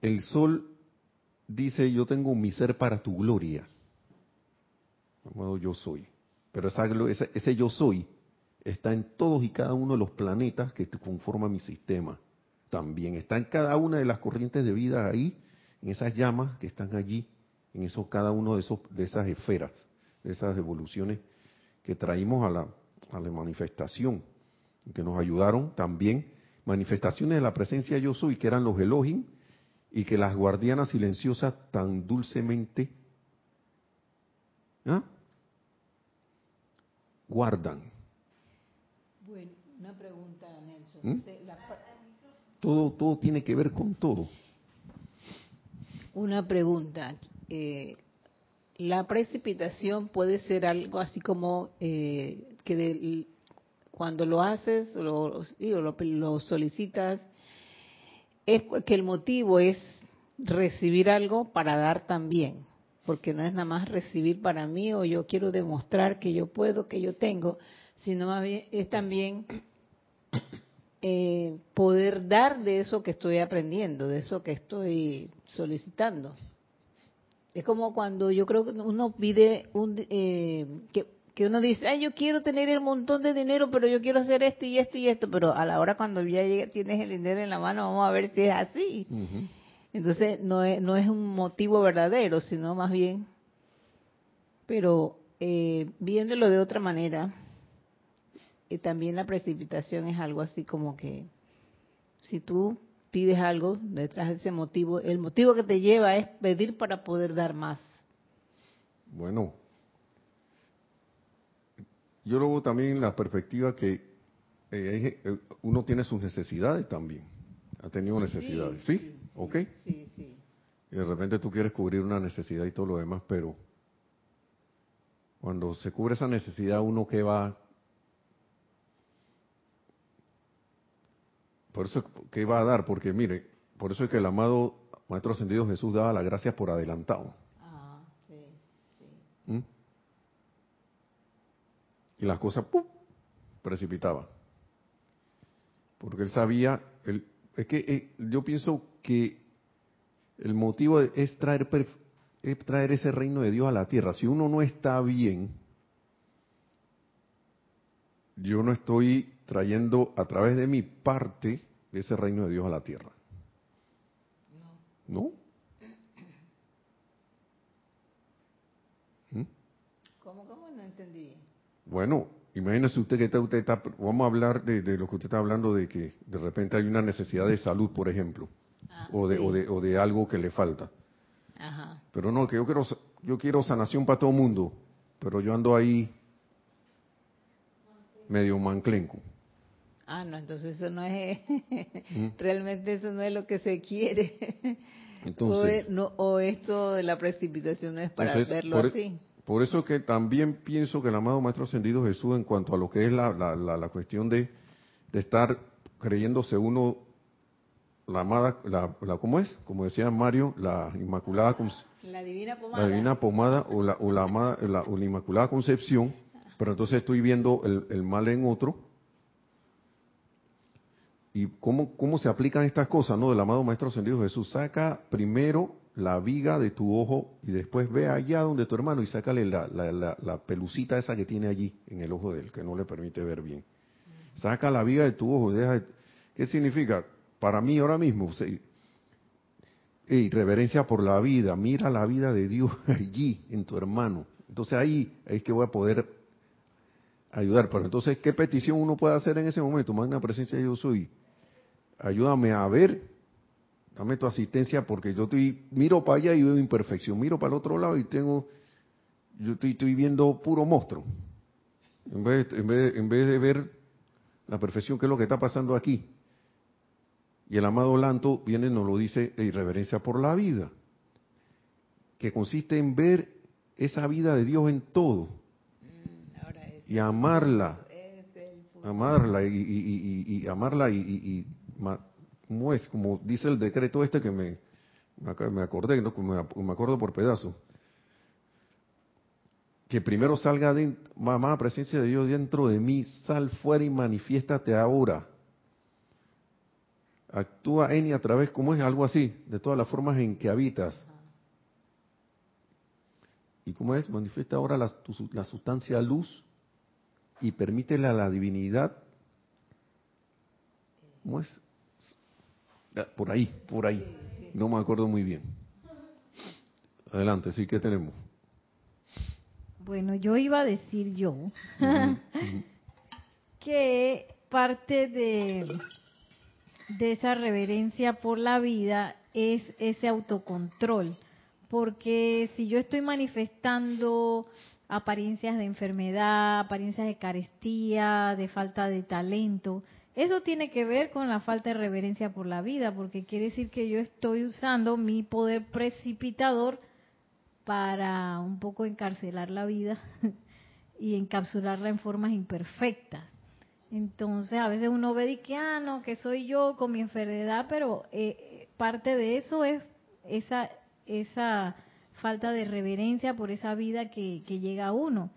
Speaker 1: El sol dice, yo tengo mi ser para tu gloria. Yo soy. Pero ese, ese yo soy está en todos y cada uno de los planetas que conforman mi sistema. También está en cada una de las corrientes de vida ahí, en esas llamas que están allí, en eso, cada uno de, esos, de esas esferas, de esas evoluciones que traímos a la manifestación, que nos ayudaron también, manifestaciones de la presencia yo soy, que eran los Elohim, y que las guardianas silenciosas tan dulcemente ¿ah? guardan.
Speaker 3: Bueno, una pregunta, Nelson.
Speaker 1: ¿Mm? Todo, todo tiene que ver con todo.
Speaker 3: Una pregunta. Eh, la precipitación puede ser algo así como eh, que cuando lo haces lo, lo, solicitas, es porque el motivo es recibir algo para dar también, porque no es nada más recibir para mí o yo quiero demostrar que yo puedo, que yo tengo, sino más bien es también eh, poder dar de eso que estoy aprendiendo, de eso que estoy solicitando. Es como cuando yo creo que uno pide un, eh, que, que uno dice, ay, yo quiero tener el montón de dinero, pero yo quiero hacer esto y esto y esto, pero a la hora cuando ya tienes el dinero en la mano, vamos a ver si es así. Entonces, no es, no es un motivo verdadero, sino más bien, pero eh, viéndolo de otra manera, y también la precipitación es algo así como que si tú pides algo detrás de ese motivo, el motivo que te lleva es pedir para poder dar más.
Speaker 1: Bueno, yo luego también la perspectiva que eh, eh, uno tiene sus necesidades también. Ha tenido necesidades, ¿sí? ¿Sí? ok Sí, sí. Y de repente tú quieres cubrir una necesidad y todo lo demás, pero cuando se cubre esa necesidad, uno que va Por eso, ¿qué va a dar? Porque mire, por eso es que el amado Maestro Ascendido Jesús daba las gracias por adelantado. Ah, sí, sí. ¿Mm? Y las cosas ¡pum! precipitaban. Porque él sabía, es que eh, yo pienso que el motivo es traer, es traer ese reino de Dios a la tierra. Si uno no está bien, yo no estoy trayendo a través de mi parte ese reino de Dios a la tierra. ¿No?
Speaker 3: ¿Mm? ¿Cómo, cómo? No entendí bien.
Speaker 1: Bueno, imagínese usted que está, usted está, vamos a hablar de, lo que usted está hablando, de que de repente hay una necesidad de salud, por ejemplo, ah, o, de, o, de, o de algo que le falta. Ajá. Pero no, que yo quiero, yo quiero sanación para todo el mundo, pero yo ando ahí medio manclenco.
Speaker 3: Ah, no, entonces eso no es, ¿Mm? realmente eso no es lo que se quiere. Entonces, o, no, o, esto de la precipitación no es para verlo e-, así.
Speaker 1: Por eso que también pienso que el amado Maestro Ascendido Jesús, en cuanto a lo que es la, la, la, cuestión de, de, estar creyéndose uno, la amada, la, la, ¿cómo es? Como decía Mario, la Inmaculada
Speaker 3: la divina pomada,
Speaker 1: la divina pomada o la, o la, la, o la Inmaculada Concepción, pero entonces estoy viendo el, el mal en otro, ¿Y cómo, cómo se aplican estas cosas, no? Del amado Maestro Ascendido Jesús. Saca primero la viga de tu ojo y después ve allá donde tu hermano y sácale la, la, pelucita esa que tiene allí en el ojo de él, que no le permite ver bien. Saca la viga de tu ojo. Deja, ¿Qué significa? Para mí ahora mismo, y reverencia por la vida. Mira la vida de Dios allí, en tu hermano. Entonces ahí es que voy a poder ayudar. Pero entonces, ¿qué petición uno puede hacer en ese momento? Magna presencia yo soy ayúdame a ver, dame tu asistencia porque yo estoy, miro para allá y veo imperfección, miro para el otro lado y tengo, yo estoy, estoy viendo puro monstruo. En vez, en, vez, en vez de ver la perfección, que es lo que está pasando aquí. Y el amado Lanto viene y nos lo dice de irreverencia por la vida, que consiste en ver esa vida de Dios en todo mm, y amarla, amarla y, y amarla y, ¿cómo es? Como dice el decreto este que me, me acordé, ¿no? me acuerdo por pedazos. Que primero salga de mamá, presencia de Dios dentro de mí, sal fuera y manifiéstate ahora. Actúa en y a través, como es algo así, de todas las formas en que habitas. ¿Y cómo es? Manifiesta ahora la, la sustancia luz y permítele a la divinidad, ¿cómo es? Por ahí, por ahí. No me acuerdo muy bien. Adelante, sí, ¿qué tenemos?
Speaker 2: Bueno, yo iba a decir yo que parte de, de esa reverencia por la vida es ese autocontrol. Porque si yo estoy manifestando apariencias de enfermedad, apariencias de carestía, de falta de talento, eso tiene que ver con la falta de reverencia por la vida, porque quiere decir que yo estoy usando mi poder precipitador para un poco encarcelar la vida y encapsularla en formas imperfectas. Entonces, a veces uno ve que, ah, no, que soy yo con mi enfermedad, pero eh, parte de eso es esa, esa falta de reverencia por esa vida que llega a uno.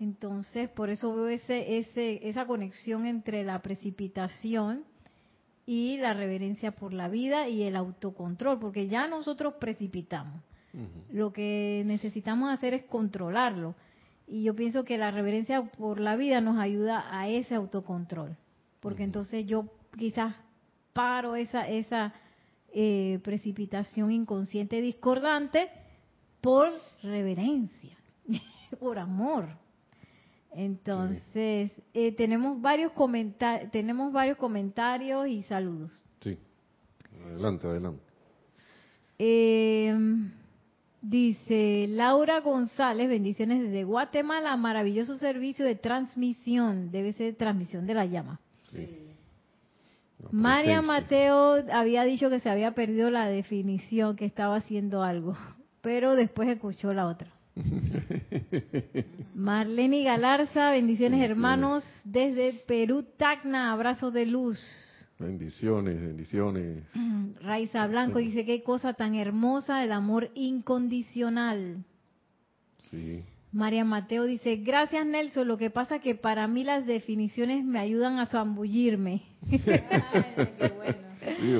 Speaker 2: Entonces, por eso veo ese, ese, esa conexión entre la precipitación y la reverencia por la vida y el autocontrol, porque ya nosotros precipitamos. Lo que necesitamos hacer es controlarlo. Y yo pienso que la reverencia por la vida nos ayuda a ese autocontrol, porque entonces yo quizás paro esa, esa eh, precipitación inconsciente discordante por reverencia, por amor. Entonces, eh, tenemos varios comentarios, tenemos varios comentarios y saludos.
Speaker 1: Sí. Adelante, adelante.
Speaker 2: Eh, dice Laura González, bendiciones desde Guatemala, maravilloso servicio de transmisión, debe ser transmisión de la llama. María Mateo había dicho que se había perdido la definición, que estaba haciendo algo, pero después escuchó la otra. Marlene Galarza, bendiciones, hermanos desde Perú, Tacna, abrazos de luz.
Speaker 1: Bendiciones, bendiciones.
Speaker 2: Raiza Blanco dice qué cosa tan hermosa el amor incondicional.
Speaker 1: Sí.
Speaker 2: María Mateo dice, gracias Nelson, lo que pasa que para mí las definiciones me ayudan a zambullirme.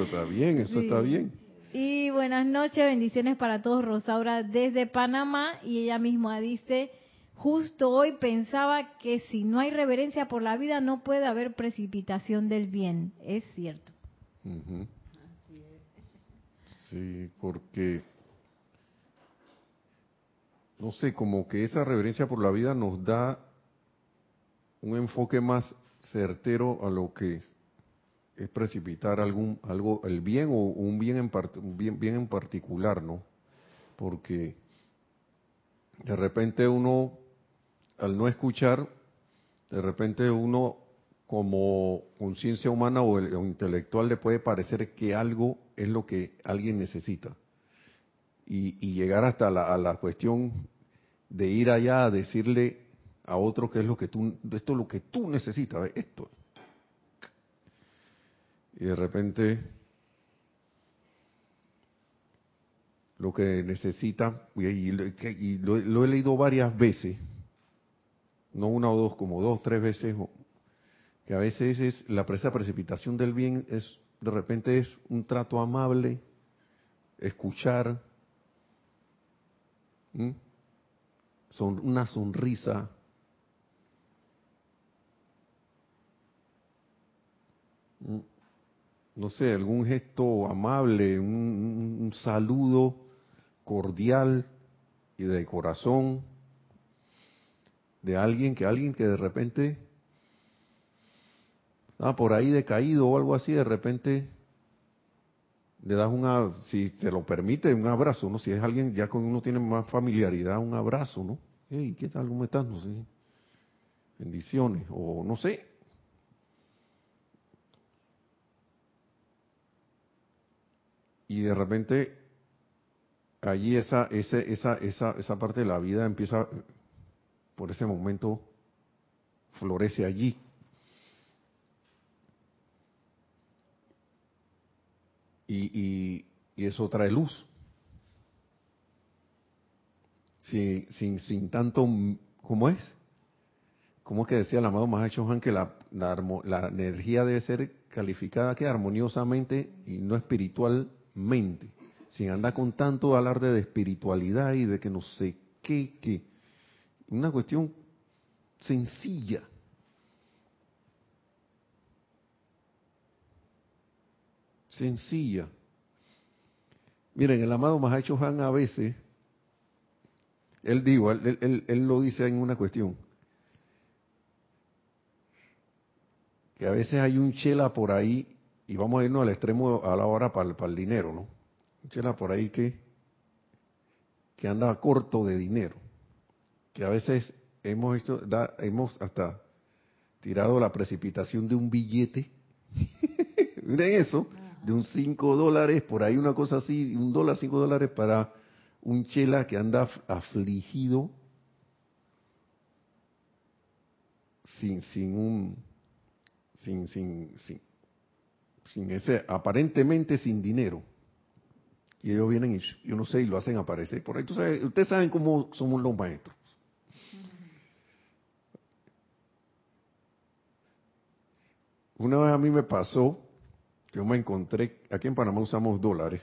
Speaker 1: está bien, eso está bien.
Speaker 2: Y buenas noches, bendiciones para todos, Rosaura desde Panamá. Y ella misma dice, justo hoy pensaba que si no hay reverencia por la vida no puede haber precipitación del bien. Es cierto.
Speaker 1: Sí, porque, no sé, como que esa reverencia por la vida nos da un enfoque más certero a lo que es precipitar algún algo el bien o un bien en bien, bien en particular, ¿no? Porque de repente uno al no escuchar, de repente uno como conciencia humana o, intelectual le puede parecer que algo es lo que alguien necesita. Y, llegar hasta la, a la cuestión de ir allá a decirle a otro que es lo que tú, esto es lo que tú necesitas, esto y de repente lo que necesita, y, lo, he leído varias veces, no una o dos, como dos, tres veces, que a veces es la presa precipitación del bien es de repente es un trato amable, escuchar, son una sonrisa, no sé, algún gesto amable, un, saludo cordial y de corazón de alguien que alguien que de repente ah, por ahí decaído o algo así, de repente le das una, si te lo permite, un abrazo, ¿no? Si es alguien ya con uno tiene más familiaridad, un abrazo, ¿no? Hey, ¿qué tal? ¿Cómo estás? No sé. Bendiciones, o no sé, y de repente allí esa, ese, esa, esa, esa parte de la vida empieza, por ese momento, florece allí. Y, y, eso trae luz. Sin, sin, sin tanto, ¿cómo es? ¿Cómo es que decía el amado Mahacho Han que la, la, la energía debe ser calificada que armoniosamente y no espiritual mente, sin andar con tanto alarde de espiritualidad y de que no sé qué, qué. Una cuestión sencilla. Sencilla. Miren, el amado Mahacho Han a veces, él digo, él, él, él lo dice en una cuestión, que a veces hay un chela por ahí y vamos a irnos al extremo a la hora para, el dinero, ¿no? Chela por ahí que, que anda corto de dinero, que a veces hemos hecho, da, hemos hasta tirado la precipitación de un billete, miren eso, de un 5 dólares, por ahí una cosa así, un dólar, 5 dólares para un chela que anda afligido sin, sin un, sin, sin, sin, sin ese, aparentemente sin dinero. Y ellos vienen y yo no sé, y lo hacen aparecer por ahí. ustedes saben cómo somos los maestros. Una vez a mí me pasó, yo me encontré, aquí en Panamá usamos dólares,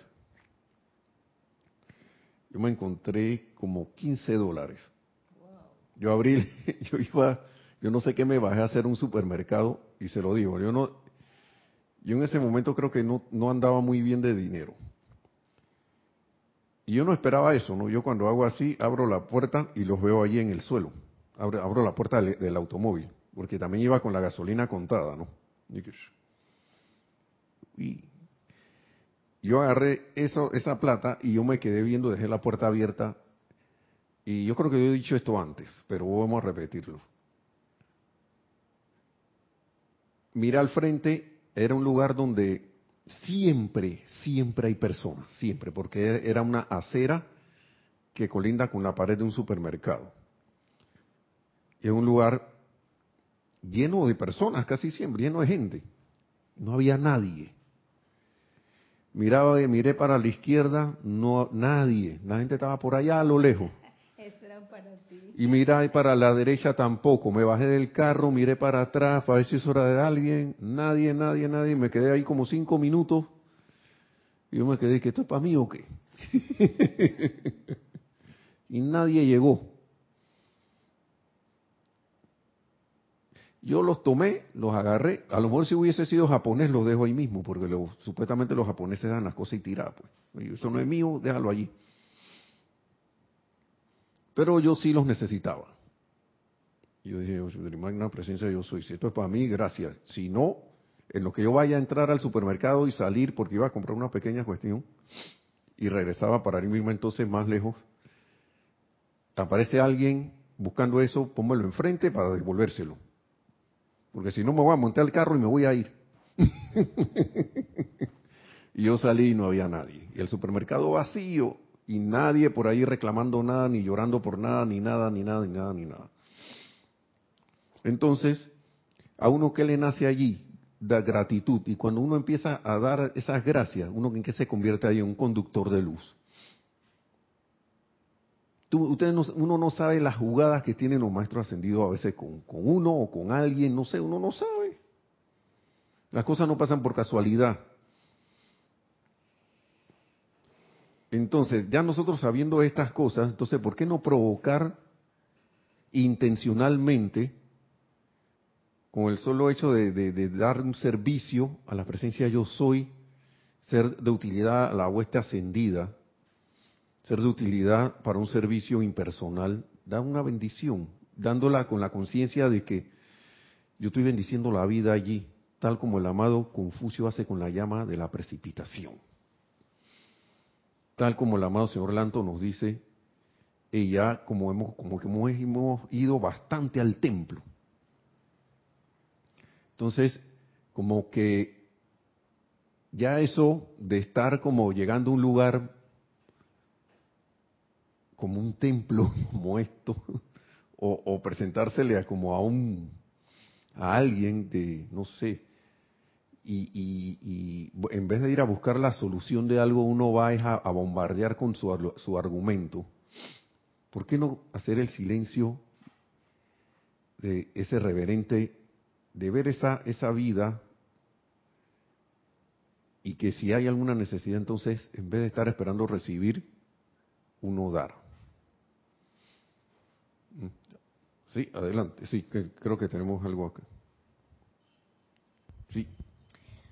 Speaker 1: yo me encontré como 15 dólares. Yo abrí, yo iba, yo no sé qué me bajé a hacer un supermercado y se lo digo, yo no, yo en ese momento creo que no, no andaba muy bien de dinero. Y yo no esperaba eso, ¿no? Yo cuando hago así, abro la puerta y los veo allí en el suelo. Abro, abro la puerta del, del, automóvil, porque también iba con la gasolina contada, ¿no? Y yo agarré eso, esa plata y yo me quedé viendo, dejé la puerta abierta. Y yo creo que yo he dicho esto antes, pero vamos a repetirlo. Mira al frente, era un lugar donde siempre, siempre hay personas, siempre, porque era una acera que colinda con la pared de un supermercado. Es un lugar lleno de personas, casi siempre, lleno de gente. No había nadie. Miraba, miré para la izquierda, no nadie, la gente estaba por allá a lo lejos. Y miré para la derecha tampoco. Me bajé del carro, miré para atrás para ver si es hora de alguien. Nadie, nadie, nadie. Me quedé ahí como cinco minutos. Y yo me quedé, ¿que esto es para mí o qué? y nadie llegó. Yo los tomé, los agarré. A lo mejor si hubiese sido japonés, los dejo ahí mismo, porque supuestamente los japoneses dan las cosas y tiran. Pues. Eso no es mío, déjalo allí. Pero yo sí los necesitaba. Yo dije, magna presencia yo soy. Si esto es para mí, gracias. Si no, en lo que yo vaya a entrar al supermercado y salir, porque iba a comprar una pequeña cuestión, y regresaba para ir mismo entonces más lejos, aparece alguien buscando eso, pónmelo enfrente para devolvérselo porque si no me voy a montar el carro y me voy a ir. y yo salí y no había nadie. Y el supermercado vacío y nadie por ahí reclamando nada, ni llorando por nada, ni nada, ni nada, ni nada, ni nada. Entonces, a uno que le nace allí, da gratitud. Y cuando uno empieza a dar esas gracias, uno en que se convierte ahí en un conductor de luz ustedes uno no sabe las jugadas que tienen los maestros ascendidos a veces con, uno o con alguien, no sé, uno no sabe. Las cosas no pasan por casualidad. Entonces, ya nosotros sabiendo estas cosas, entonces, ¿por qué no provocar intencionalmente, con el solo hecho de, dar un servicio a la presencia yo soy, ser de utilidad a la hueste ascendida, ser de utilidad para un servicio impersonal, da una bendición, dándola con la conciencia de que yo estoy bendiciendo la vida allí, tal como el amado Confucio hace con la llama de la precipitación. Tal como el amado señor Lanto nos dice, y ya como hemos, como que hemos ido bastante al templo. Entonces, como que ya eso de estar como llegando a un lugar como un templo como esto, o, presentársele como a un a alguien de, no sé, y, en vez de ir a buscar la solución de algo, uno va a, a bombardear con su, su argumento. ¿Por qué no hacer el silencio de ese reverente, de ver esa, esa vida y que si hay alguna necesidad, entonces, en vez de estar esperando recibir, uno dar? Sí, adelante. Sí, creo que tenemos algo acá. Sí.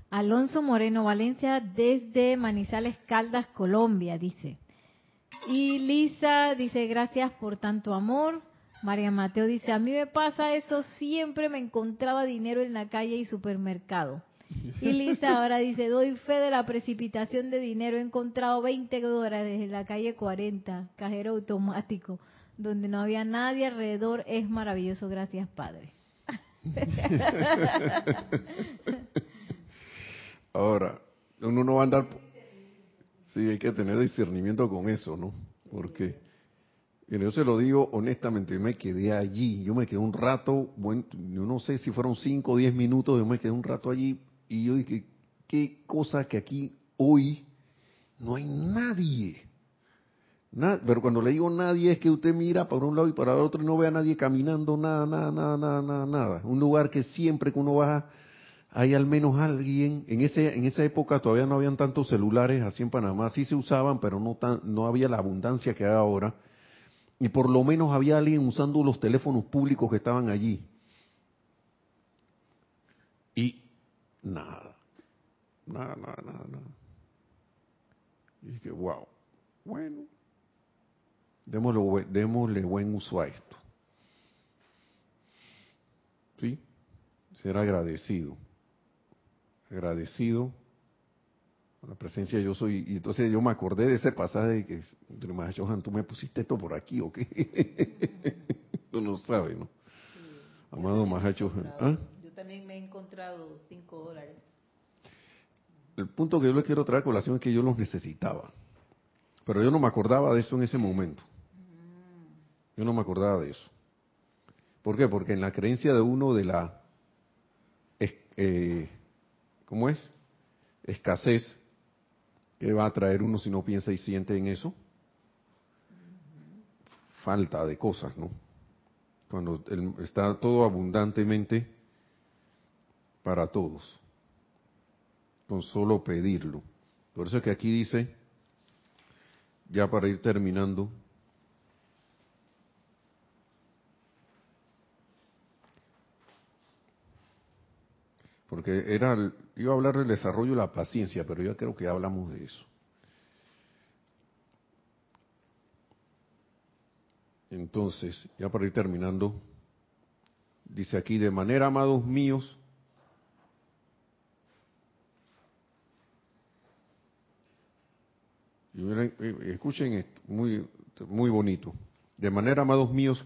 Speaker 2: Alonso Moreno Valencia desde Manizales Caldas, Colombia, dice. Y Lisa dice, gracias por tanto amor. María Mateo dice, a mí me pasa eso, siempre me encontraba dinero en la calle y supermercado. Y Lisa ahora dice, doy fe de la precipitación de dinero, he encontrado 20 dólares en la calle 40, cajero automático donde no había nadie alrededor, es maravilloso. Gracias, Padre.
Speaker 1: Ahora, uno no va a andar... Sí, hay que tener discernimiento con eso, ¿no? Porque, yo se lo digo honestamente, yo me quedé allí, yo me quedé un rato, bueno, yo no sé si fueron 5 o 10 minutos, yo me quedé un rato allí y yo dije, qué cosa que aquí hoy No hay nadie. pero cuando le digo nadie es que usted mira para un lado y para el otro y no ve a nadie caminando, nada, nada, nada, nada, nada, nada. Un lugar que siempre que uno baja hay al menos alguien. En ese en esa época todavía no habían tantos celulares así en Panamá, sí se usaban, pero no tan, no había la abundancia que hay ahora. Y por lo menos había alguien usando los teléfonos públicos que estaban allí. Y nada, nada, nada, nada, nada. Y dije, wow, bueno, démosle, démosle buen uso a esto. ¿Sí? Ser agradecido. Agradecido con la presencia de yo soy. Y entonces yo me acordé de ese pasaje de que, Johan, tú me pusiste esto por aquí o qué. tú no sabes, ¿no? Amado Mahacho.
Speaker 3: ¿Ah? Yo también me he encontrado cinco dólares
Speaker 1: el punto que yo le quiero traer a colación es que yo los necesitaba. Pero yo no me acordaba de eso en ese momento. Yo no me acordaba de eso. ¿Por qué? Porque en la creencia de uno de la, eh, ¿cómo es? Escasez, que va a traer uno si no piensa y siente en eso? Falta de cosas, ¿no? Cuando está todo abundantemente para todos con solo pedirlo. Por eso es que aquí dice, ya para ir terminando, porque era, iba a hablar del desarrollo de la paciencia, pero ya creo que hablamos de eso. Entonces, ya para ir terminando, dice aquí, de manera, amados míos, escuchen esto, muy, muy bonito. De manera, amados míos,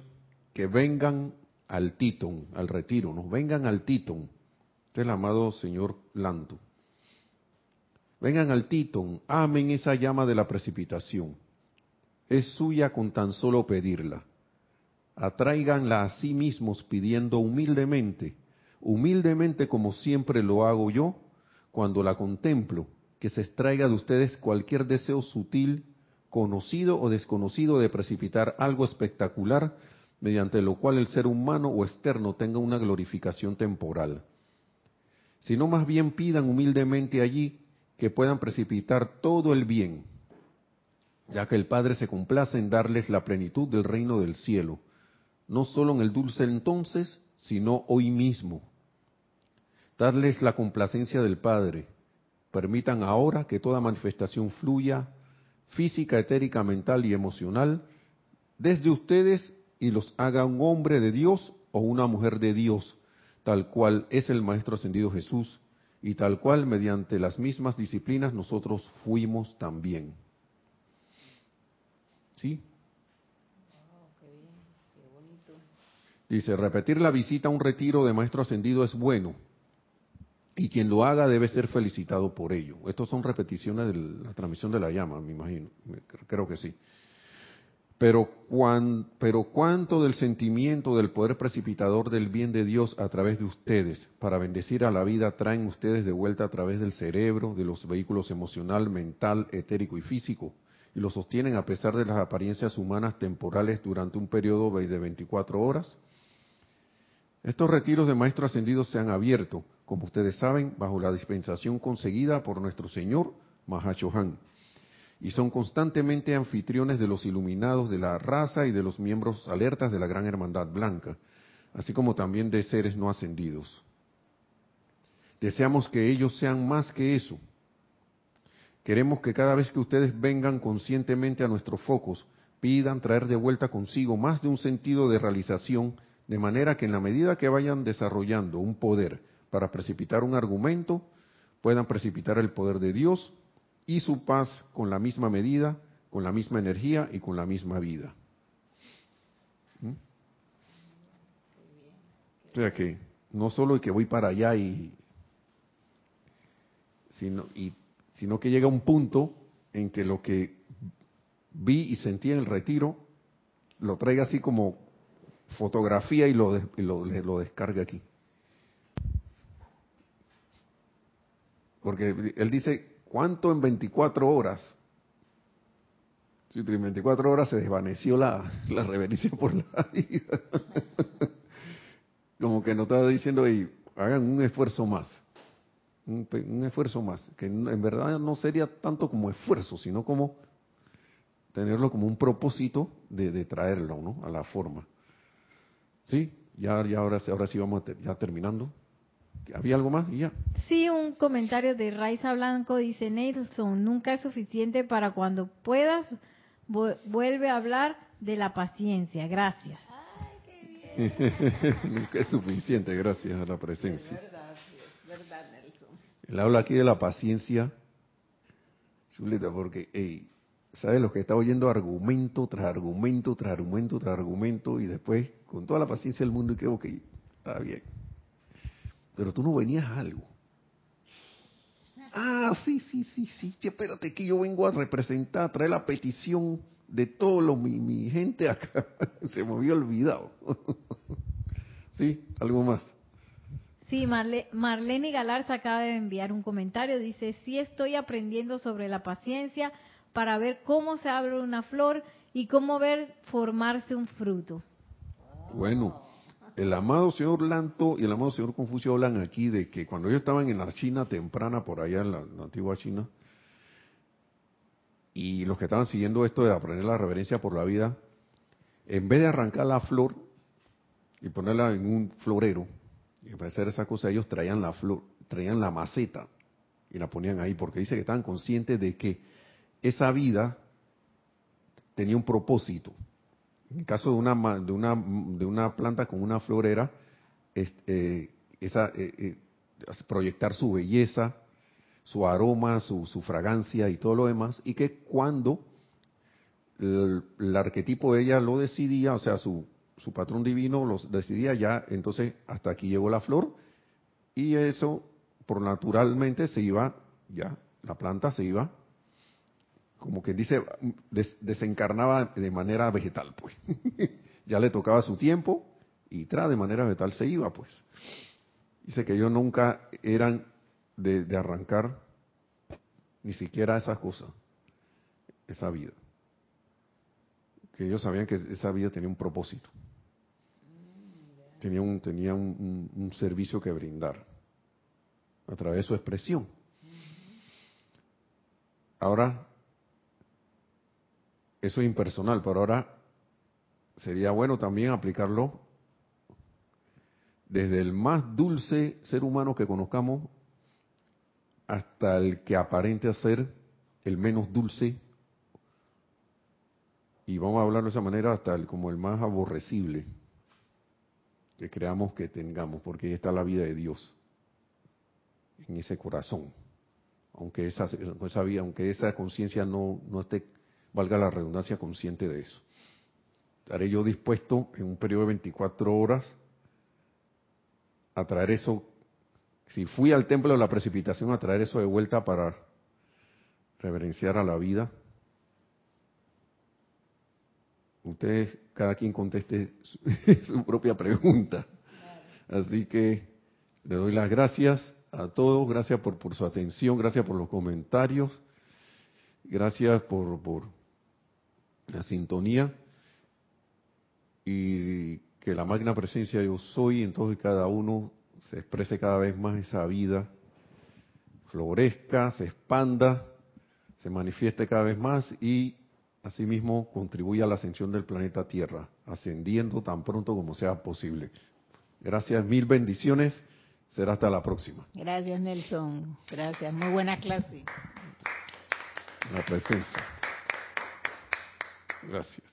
Speaker 1: que vengan al Titón, al retiro, nos vengan al Titón. El amado señor Lanto. Vengan al Titón, amen esa llama de la precipitación. Es suya con tan solo pedirla. Atráiganla a sí mismos pidiendo humildemente, humildemente como siempre lo hago yo cuando la contemplo que se extraiga de ustedes cualquier deseo sutil, conocido o desconocido de precipitar algo espectacular, mediante lo cual el ser humano o externo tenga una glorificación temporal. Sino más bien pidan humildemente allí que puedan precipitar todo el bien, ya que el Padre se complace en darles la plenitud del reino del cielo, no solo en el dulce entonces, sino hoy mismo. Darles la complacencia del Padre, Permitan ahora que toda manifestación fluya, física, etérica, mental y emocional, desde ustedes y los haga un hombre de Dios o una mujer de Dios, tal cual es el Maestro Ascendido Jesús, y tal cual mediante las mismas disciplinas nosotros fuimos también. ¿Sí? Dice, repetir la visita a un retiro de Maestro Ascendido es bueno, y quien lo haga debe ser felicitado por ello. Estas son repeticiones de la transmisión de la llama, me imagino, creo que sí. Pero, cuánto del sentimiento del poder precipitador del bien de Dios a través de ustedes para bendecir a la vida traen ustedes de vuelta a través del cerebro, de los vehículos emocional, mental, etérico y físico, y lo sostienen a pesar de las apariencias humanas temporales durante un periodo de 24 horas. Estos retiros de maestros ascendidos se han abierto como ustedes saben, bajo la dispensación conseguida por nuestro Señor Mahachohan. Y son constantemente anfitriones de los iluminados de la raza y de los miembros alertas de la Gran Hermandad Blanca, así como también de seres no ascendidos. Deseamos que ellos sean más que eso. Queremos que cada vez que ustedes vengan conscientemente a nuestros focos, pidan traer de vuelta consigo más de un sentido de realización, de manera que en la medida que vayan desarrollando un poder para precipitar un argumento, puedan precipitar el poder de Dios y su paz con la misma medida, con la misma energía y con la misma vida. ¿Mm? O sea que no solo que voy para allá y sino, y sino que llega un punto en que lo que vi y sentí en el retiro lo traiga así como fotografía y lo, lo, lo descargue aquí. Porque él dice, ¿cuánto en 24 horas? Sí, en 24 horas se desvaneció la, la reverencia por la vida. Como que nos estaba diciendo, hagan un esfuerzo más. Un, esfuerzo más. Que en verdad no sería tanto como esfuerzo, sino como tenerlo como un propósito de, de traerlo ¿no? a la forma. ¿Sí? Ya, ya ahora, ahora sí vamos ya terminando. ¿Había algo más? ya.
Speaker 2: Sí, un comentario de Raiza Blanco dice, Nelson, nunca es suficiente para cuando puedas, vuelve a hablar de la paciencia. Gracias.
Speaker 1: Ay, qué bien. nunca es suficiente, gracias a la presencia. Es verdad, es verdad, Nelson. Él habla aquí de la paciencia, chuleta, porque, hey, ¿sabes lo que está oyendo argumento tras argumento, tras argumento, tras argumento, y después, con toda la paciencia del mundo, y que, ok, está bien pero tú no venías a algo. Ah, sí, sí, sí, sí, espérate que yo vengo a representar, a traer la petición de todo mi, mi gente acá. Se me había olvidado. sí, algo más.
Speaker 2: Sí, Marle, Marlene Galarza acaba de enviar un comentario. Dice, sí estoy aprendiendo sobre la paciencia para ver cómo se abre una flor y cómo ver formarse un fruto.
Speaker 1: Bueno, el amado señor Lanto y el amado señor Confucio hablan aquí de que cuando ellos estaban en la China temprana, por allá en la, antigua China, y los que estaban siguiendo esto de aprender la reverencia por la vida, en vez de arrancar la flor y ponerla en un florero, y para hacer esa cosa, ellos traían la flor, traían la maceta y la ponían ahí, porque dice que estaban conscientes de que esa vida tenía un propósito en el caso de una, de una, de una planta con una florera, eh, esa, eh, eh, proyectar su belleza, su aroma, su, fragancia y todo lo demás, y que cuando el, arquetipo de ella lo decidía, o sea, su, su patrón divino lo decidía ya, entonces hasta aquí llegó la flor, y eso por naturalmente se iba, ya, la planta se iba como que dice, desencarnaba de manera vegetal, pues. ya le tocaba su tiempo y tra de manera vegetal se iba, pues. Dice que ellos nunca eran de, arrancar ni siquiera esas cosas, esa vida. Que ellos sabían que esa vida tenía un propósito. Tenía un, tenía un servicio que brindar a través de su expresión. Ahora, eso es impersonal, pero ahora sería bueno también aplicarlo desde el más dulce ser humano que conozcamos hasta el que aparente ser el menos dulce. Y vamos a hablar de esa manera hasta el, como el más aborrecible que creamos que tengamos, porque ahí está la vida de Dios en ese corazón, aunque esa, esa aunque esa conciencia no, no esté valga la redundancia, consciente de eso. Estaré yo dispuesto en un periodo de 24 horas a traer eso, si fui al templo de la precipitación, a traer eso de vuelta para reverenciar a la vida. Ustedes, cada quien conteste su, su propia pregunta. Así que le doy las gracias a todos, gracias por, por su atención, gracias por los comentarios, gracias por, por la sintonía y que la magna presencia yo soy en todos y cada uno se exprese cada vez más esa vida, florezca, se expanda, se manifieste cada vez más y asimismo contribuya a la ascensión del planeta Tierra, ascendiendo tan pronto como sea posible. Gracias, mil bendiciones. Será hasta la próxima.
Speaker 3: Gracias, Nelson. Gracias. Muy buena clase.
Speaker 1: La presencia. Gracias.